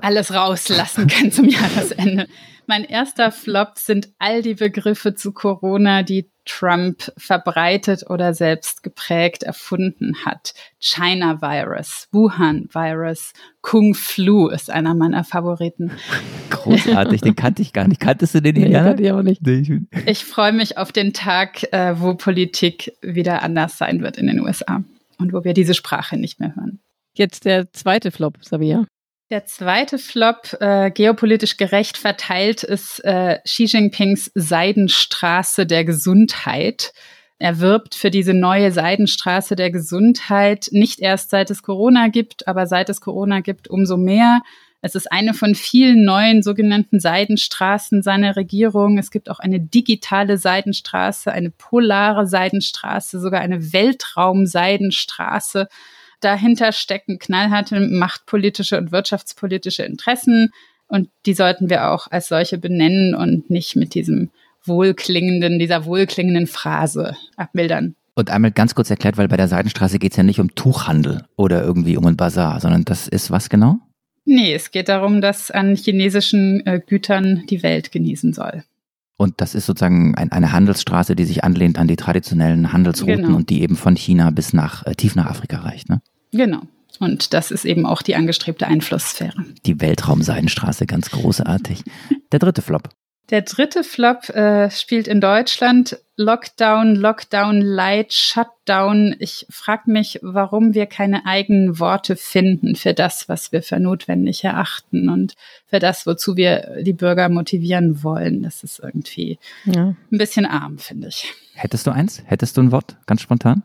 alles rauslassen kann zum Jahresende. Mein erster Flop sind all die Begriffe zu Corona, die Trump verbreitet oder selbst geprägt erfunden hat. China Virus, Wuhan Virus, Kung Flu ist einer meiner Favoriten. Großartig, den kannte ich gar nicht. Kanntest du den, nee, Jana? ich auch nicht. Ich freue mich auf den Tag, äh, wo Politik wieder anders sein wird in den USA und wo wir diese Sprache nicht mehr hören. Jetzt der zweite Flop, Sabia. Der zweite Flop, äh, geopolitisch gerecht verteilt, ist äh, Xi Jinpings Seidenstraße der Gesundheit. Er wirbt für diese neue Seidenstraße der Gesundheit, nicht erst seit es Corona gibt, aber seit es Corona gibt, umso mehr. Es ist eine von vielen neuen sogenannten Seidenstraßen seiner Regierung. Es gibt auch eine digitale Seidenstraße, eine polare Seidenstraße, sogar eine Weltraum-Seidenstraße. Dahinter stecken knallharte machtpolitische und wirtschaftspolitische Interessen und die sollten wir auch als solche benennen und nicht mit diesem wohlklingenden, dieser wohlklingenden Phrase abmildern. Und einmal ganz kurz erklärt, weil bei der Seidenstraße geht es ja nicht um Tuchhandel oder irgendwie um ein Bazar, sondern das ist was genau? Nee, es geht darum, dass an chinesischen äh, Gütern die Welt genießen soll. Und das ist sozusagen ein, eine Handelsstraße, die sich anlehnt an die traditionellen Handelsrouten genau. und die eben von China bis nach äh, tief nach Afrika reicht, ne? Genau. Und das ist eben auch die angestrebte Einflusssphäre. Die Weltraumseidenstraße, ganz großartig. Der dritte Flop. Der dritte Flop äh, spielt in Deutschland. Lockdown, Lockdown, Light, Shutdown. Ich frage mich, warum wir keine eigenen Worte finden für das, was wir für notwendig erachten und für das, wozu wir die Bürger motivieren wollen. Das ist irgendwie ja. ein bisschen arm, finde ich. Hättest du eins? Hättest du ein Wort? Ganz spontan?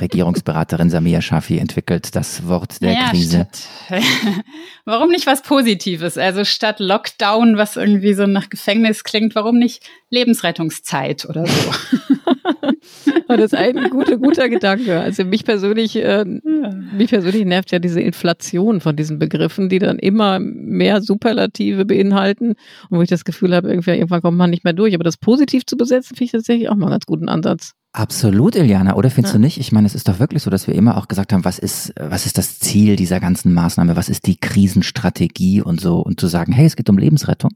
Regierungsberaterin Samia Shafi entwickelt das Wort der ja, Krise. warum nicht was Positives? Also statt Lockdown, was irgendwie so nach Gefängnis klingt, warum nicht Lebensrettungszeit oder so? das ist ein guter, guter Gedanke. Also mich persönlich, äh, mich persönlich nervt ja diese Inflation von diesen Begriffen, die dann immer mehr Superlative beinhalten und wo ich das Gefühl habe, irgendwie, irgendwann kommt man nicht mehr durch. Aber das positiv zu besetzen, finde ich tatsächlich auch mal einen ganz guten Ansatz. Absolut, Iliana, oder findest ja. du nicht? Ich meine, es ist doch wirklich so, dass wir immer auch gesagt haben, was ist, was ist das Ziel dieser ganzen Maßnahme, was ist die Krisenstrategie und so, und zu sagen, hey, es geht um Lebensrettung.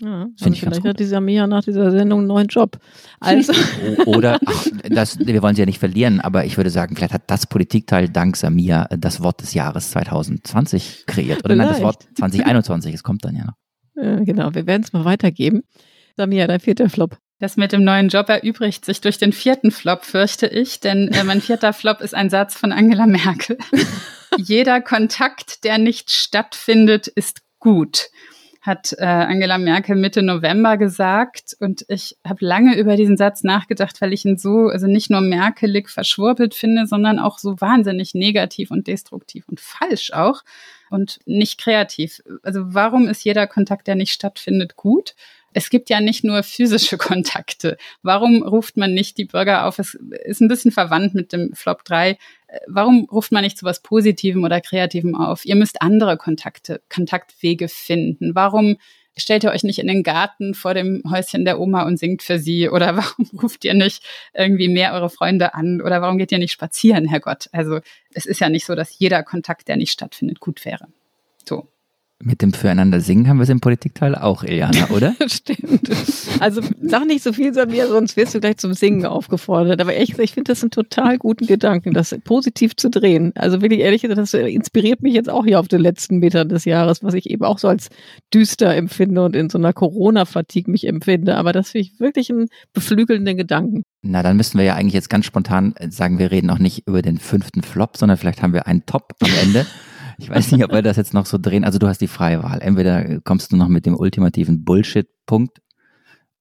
Ja, Finde also ich vielleicht hat dieser Mia nach dieser Sendung einen neuen Job. Also. Oder, ach, das, wir wollen sie ja nicht verlieren, aber ich würde sagen, vielleicht hat das Politikteil dank Samia das Wort des Jahres 2020 kreiert. Oder vielleicht. nein, das Wort 2021, es kommt dann ja noch. Ja, genau, wir werden es mal weitergeben. Samia, dein vierter Flop. Das mit dem neuen Job erübrigt sich durch den vierten Flop, fürchte ich, denn äh, mein vierter Flop ist ein Satz von Angela Merkel. Jeder Kontakt, der nicht stattfindet, ist gut hat äh, Angela Merkel Mitte November gesagt. Und ich habe lange über diesen Satz nachgedacht, weil ich ihn so, also nicht nur merkelig verschwurbelt finde, sondern auch so wahnsinnig negativ und destruktiv und falsch auch und nicht kreativ. Also warum ist jeder Kontakt, der nicht stattfindet, gut? Es gibt ja nicht nur physische Kontakte. Warum ruft man nicht die Bürger auf? Es ist ein bisschen verwandt mit dem Flop 3. Warum ruft man nicht zu was Positivem oder Kreativem auf? Ihr müsst andere Kontakte, Kontaktwege finden. Warum stellt ihr euch nicht in den Garten vor dem Häuschen der Oma und singt für sie? Oder warum ruft ihr nicht irgendwie mehr eure Freunde an? Oder warum geht ihr nicht spazieren, Herrgott? Also es ist ja nicht so, dass jeder Kontakt, der nicht stattfindet, gut wäre. So. Mit dem Füreinander singen haben wir es im Politikteil auch, Iliana, oder? Stimmt. Also sag nicht so viel, Samir, sonst wirst du gleich zum Singen aufgefordert. Aber echt, ich finde das einen total guten Gedanken, das positiv zu drehen. Also wirklich ehrlich gesagt, das inspiriert mich jetzt auch hier auf den letzten Metern des Jahres, was ich eben auch so als düster empfinde und in so einer Corona-Fatigue mich empfinde. Aber das finde ich wirklich einen beflügelnden Gedanken. Na, dann müssten wir ja eigentlich jetzt ganz spontan sagen, wir reden auch nicht über den fünften Flop, sondern vielleicht haben wir einen Top am Ende. Ich weiß nicht, ob wir das jetzt noch so drehen. Also du hast die freie Wahl. Entweder kommst du noch mit dem ultimativen Bullshit-Punkt.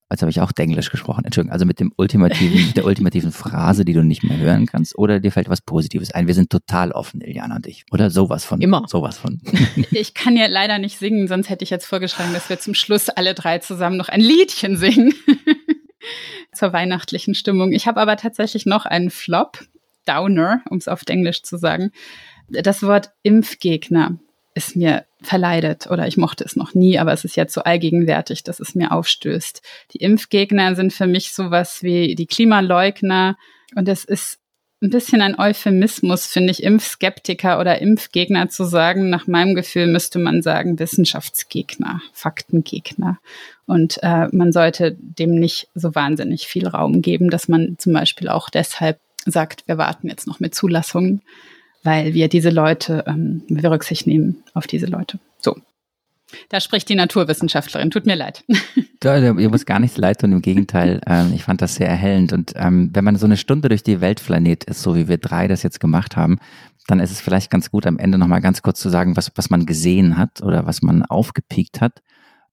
Jetzt habe ich auch Englisch gesprochen. Entschuldigung. Also mit dem ultimativen, der ultimativen Phrase, die du nicht mehr hören kannst. Oder dir fällt was Positives ein. Wir sind total offen, Iliana und ich. Oder sowas von. Immer. Sowas von. Ich kann ja leider nicht singen, sonst hätte ich jetzt vorgeschlagen, dass wir zum Schluss alle drei zusammen noch ein Liedchen singen. Zur weihnachtlichen Stimmung. Ich habe aber tatsächlich noch einen Flop. Downer, um es auf Englisch zu sagen. Das Wort Impfgegner ist mir verleidet oder ich mochte es noch nie, aber es ist jetzt so allgegenwärtig, dass es mir aufstößt. Die Impfgegner sind für mich sowas wie die Klimaleugner und es ist ein bisschen ein Euphemismus, finde ich, Impfskeptiker oder Impfgegner zu sagen. Nach meinem Gefühl müsste man sagen Wissenschaftsgegner, Faktengegner. Und äh, man sollte dem nicht so wahnsinnig viel Raum geben, dass man zum Beispiel auch deshalb sagt, wir warten jetzt noch mit Zulassungen weil wir diese Leute, ähm, wir Rücksicht nehmen auf diese Leute. So. Da spricht die Naturwissenschaftlerin. Tut mir leid. Ihr muss gar nichts leid tun, im Gegenteil. Ähm, ich fand das sehr erhellend. Und ähm, wenn man so eine Stunde durch die Welt flaniert ist, so wie wir drei das jetzt gemacht haben, dann ist es vielleicht ganz gut, am Ende nochmal ganz kurz zu sagen, was, was man gesehen hat oder was man aufgepiekt hat.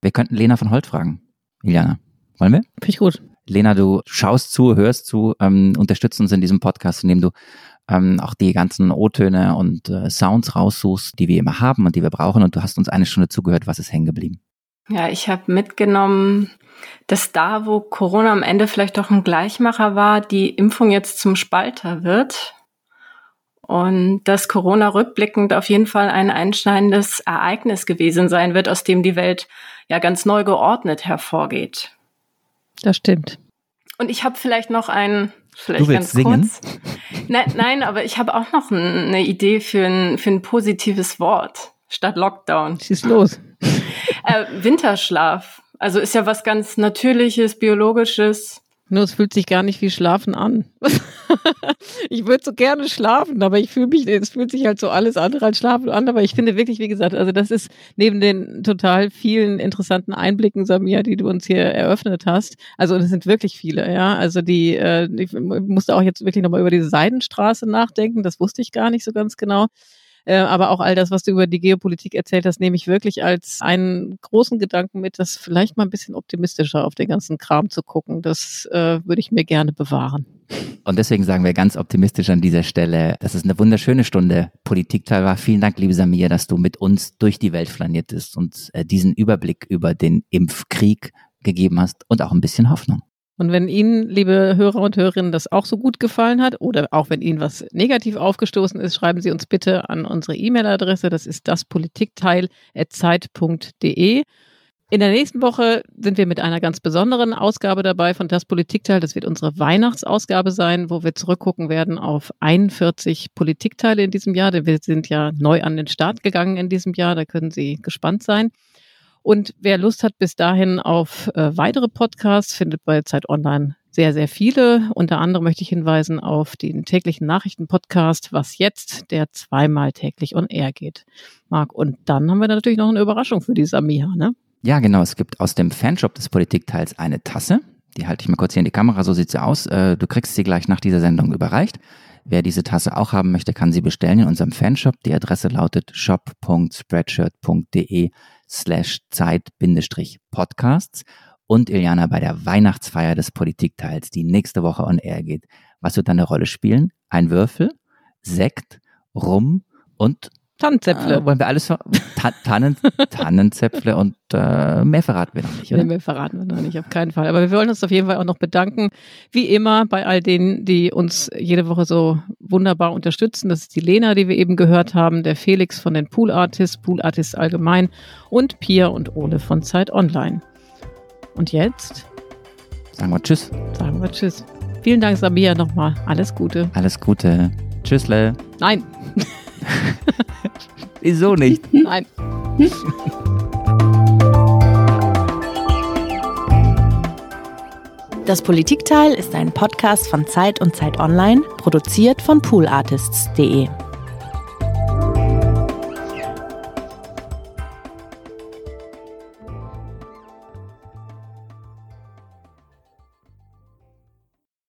Wir könnten Lena von Holt fragen. Iliana, wollen wir? Finde ich gut. Lena, du schaust zu, hörst zu, ähm, unterstützt uns in diesem Podcast, indem du ähm, auch die ganzen O-Töne und äh, Sounds raussuchst, die wir immer haben und die wir brauchen. Und du hast uns eine Stunde zugehört. Was ist hängen geblieben? Ja, ich habe mitgenommen, dass da, wo Corona am Ende vielleicht doch ein Gleichmacher war, die Impfung jetzt zum Spalter wird. Und dass Corona rückblickend auf jeden Fall ein einschneidendes Ereignis gewesen sein wird, aus dem die Welt ja ganz neu geordnet hervorgeht. Das stimmt. Und ich habe vielleicht noch ein, vielleicht du willst ganz singen? kurz. Nein, nein, aber ich habe auch noch eine Idee für ein, für ein positives Wort statt Lockdown. Schieß los. Äh, Winterschlaf. Also ist ja was ganz Natürliches, Biologisches. Nur es fühlt sich gar nicht wie Schlafen an. ich würde so gerne schlafen, aber ich fühle mich, es fühlt sich halt so alles andere als Schlafen an. Aber ich finde wirklich, wie gesagt, also das ist neben den total vielen interessanten Einblicken, Samia, die du uns hier eröffnet hast. Also es sind wirklich viele, ja. Also die, äh, ich musste auch jetzt wirklich nochmal über diese Seidenstraße nachdenken. Das wusste ich gar nicht so ganz genau. Äh, aber auch all das, was du über die Geopolitik erzählt hast, nehme ich wirklich als einen großen Gedanken mit, das vielleicht mal ein bisschen optimistischer auf den ganzen Kram zu gucken. Das äh, würde ich mir gerne bewahren. Und deswegen sagen wir ganz optimistisch an dieser Stelle, dass es eine wunderschöne Stunde Politikteil war. Vielen Dank, liebe Samir, dass du mit uns durch die Welt flaniert bist und äh, diesen Überblick über den Impfkrieg gegeben hast und auch ein bisschen Hoffnung. Und wenn Ihnen, liebe Hörer und Hörerinnen, das auch so gut gefallen hat oder auch wenn Ihnen was negativ aufgestoßen ist, schreiben Sie uns bitte an unsere E-Mail-Adresse. Das ist daspolitikteil.zeit.de. In der nächsten Woche sind wir mit einer ganz besonderen Ausgabe dabei von Das Politikteil. Das wird unsere Weihnachtsausgabe sein, wo wir zurückgucken werden auf 41 Politikteile in diesem Jahr. Denn wir sind ja neu an den Start gegangen in diesem Jahr. Da können Sie gespannt sein. Und wer Lust hat bis dahin auf äh, weitere Podcasts, findet bei Zeit Online sehr, sehr viele. Unter anderem möchte ich hinweisen auf den täglichen Nachrichtenpodcast, was jetzt, der zweimal täglich on air geht. Marc, und dann haben wir natürlich noch eine Überraschung für die Samia, ne? Ja, genau. Es gibt aus dem Fanshop des Politikteils eine Tasse. Die halte ich mal kurz hier in die Kamera, so sieht sie aus. Äh, du kriegst sie gleich nach dieser Sendung überreicht. Wer diese Tasse auch haben möchte, kann sie bestellen in unserem Fanshop. Die Adresse lautet shop.spreadshirt.de slash Zeit-Podcasts und Iliana bei der Weihnachtsfeier des Politikteils, die nächste Woche on air geht. Was wird dann eine Rolle spielen? Ein Würfel, Sekt, Rum und Tannenzäpfle. Äh, wollen wir alles Ta Tannen Tannenzäpfle und äh, mehr verraten wir noch nicht, oder? Nee, mehr verraten wir noch nicht, auf keinen Fall. Aber wir wollen uns auf jeden Fall auch noch bedanken, wie immer, bei all denen, die uns jede Woche so wunderbar unterstützen. Das ist die Lena, die wir eben gehört haben, der Felix von den Pool Artists, Pool Artists allgemein und Pia und Ole von Zeit Online. Und jetzt sagen wir Tschüss. Sagen wir Tschüss. Vielen Dank, Sabia, nochmal. Alles Gute. Alles Gute. Tschüssle. Nein. Wieso nicht? Nein. Das Politikteil ist ein Podcast von Zeit und Zeit Online, produziert von poolartists.de.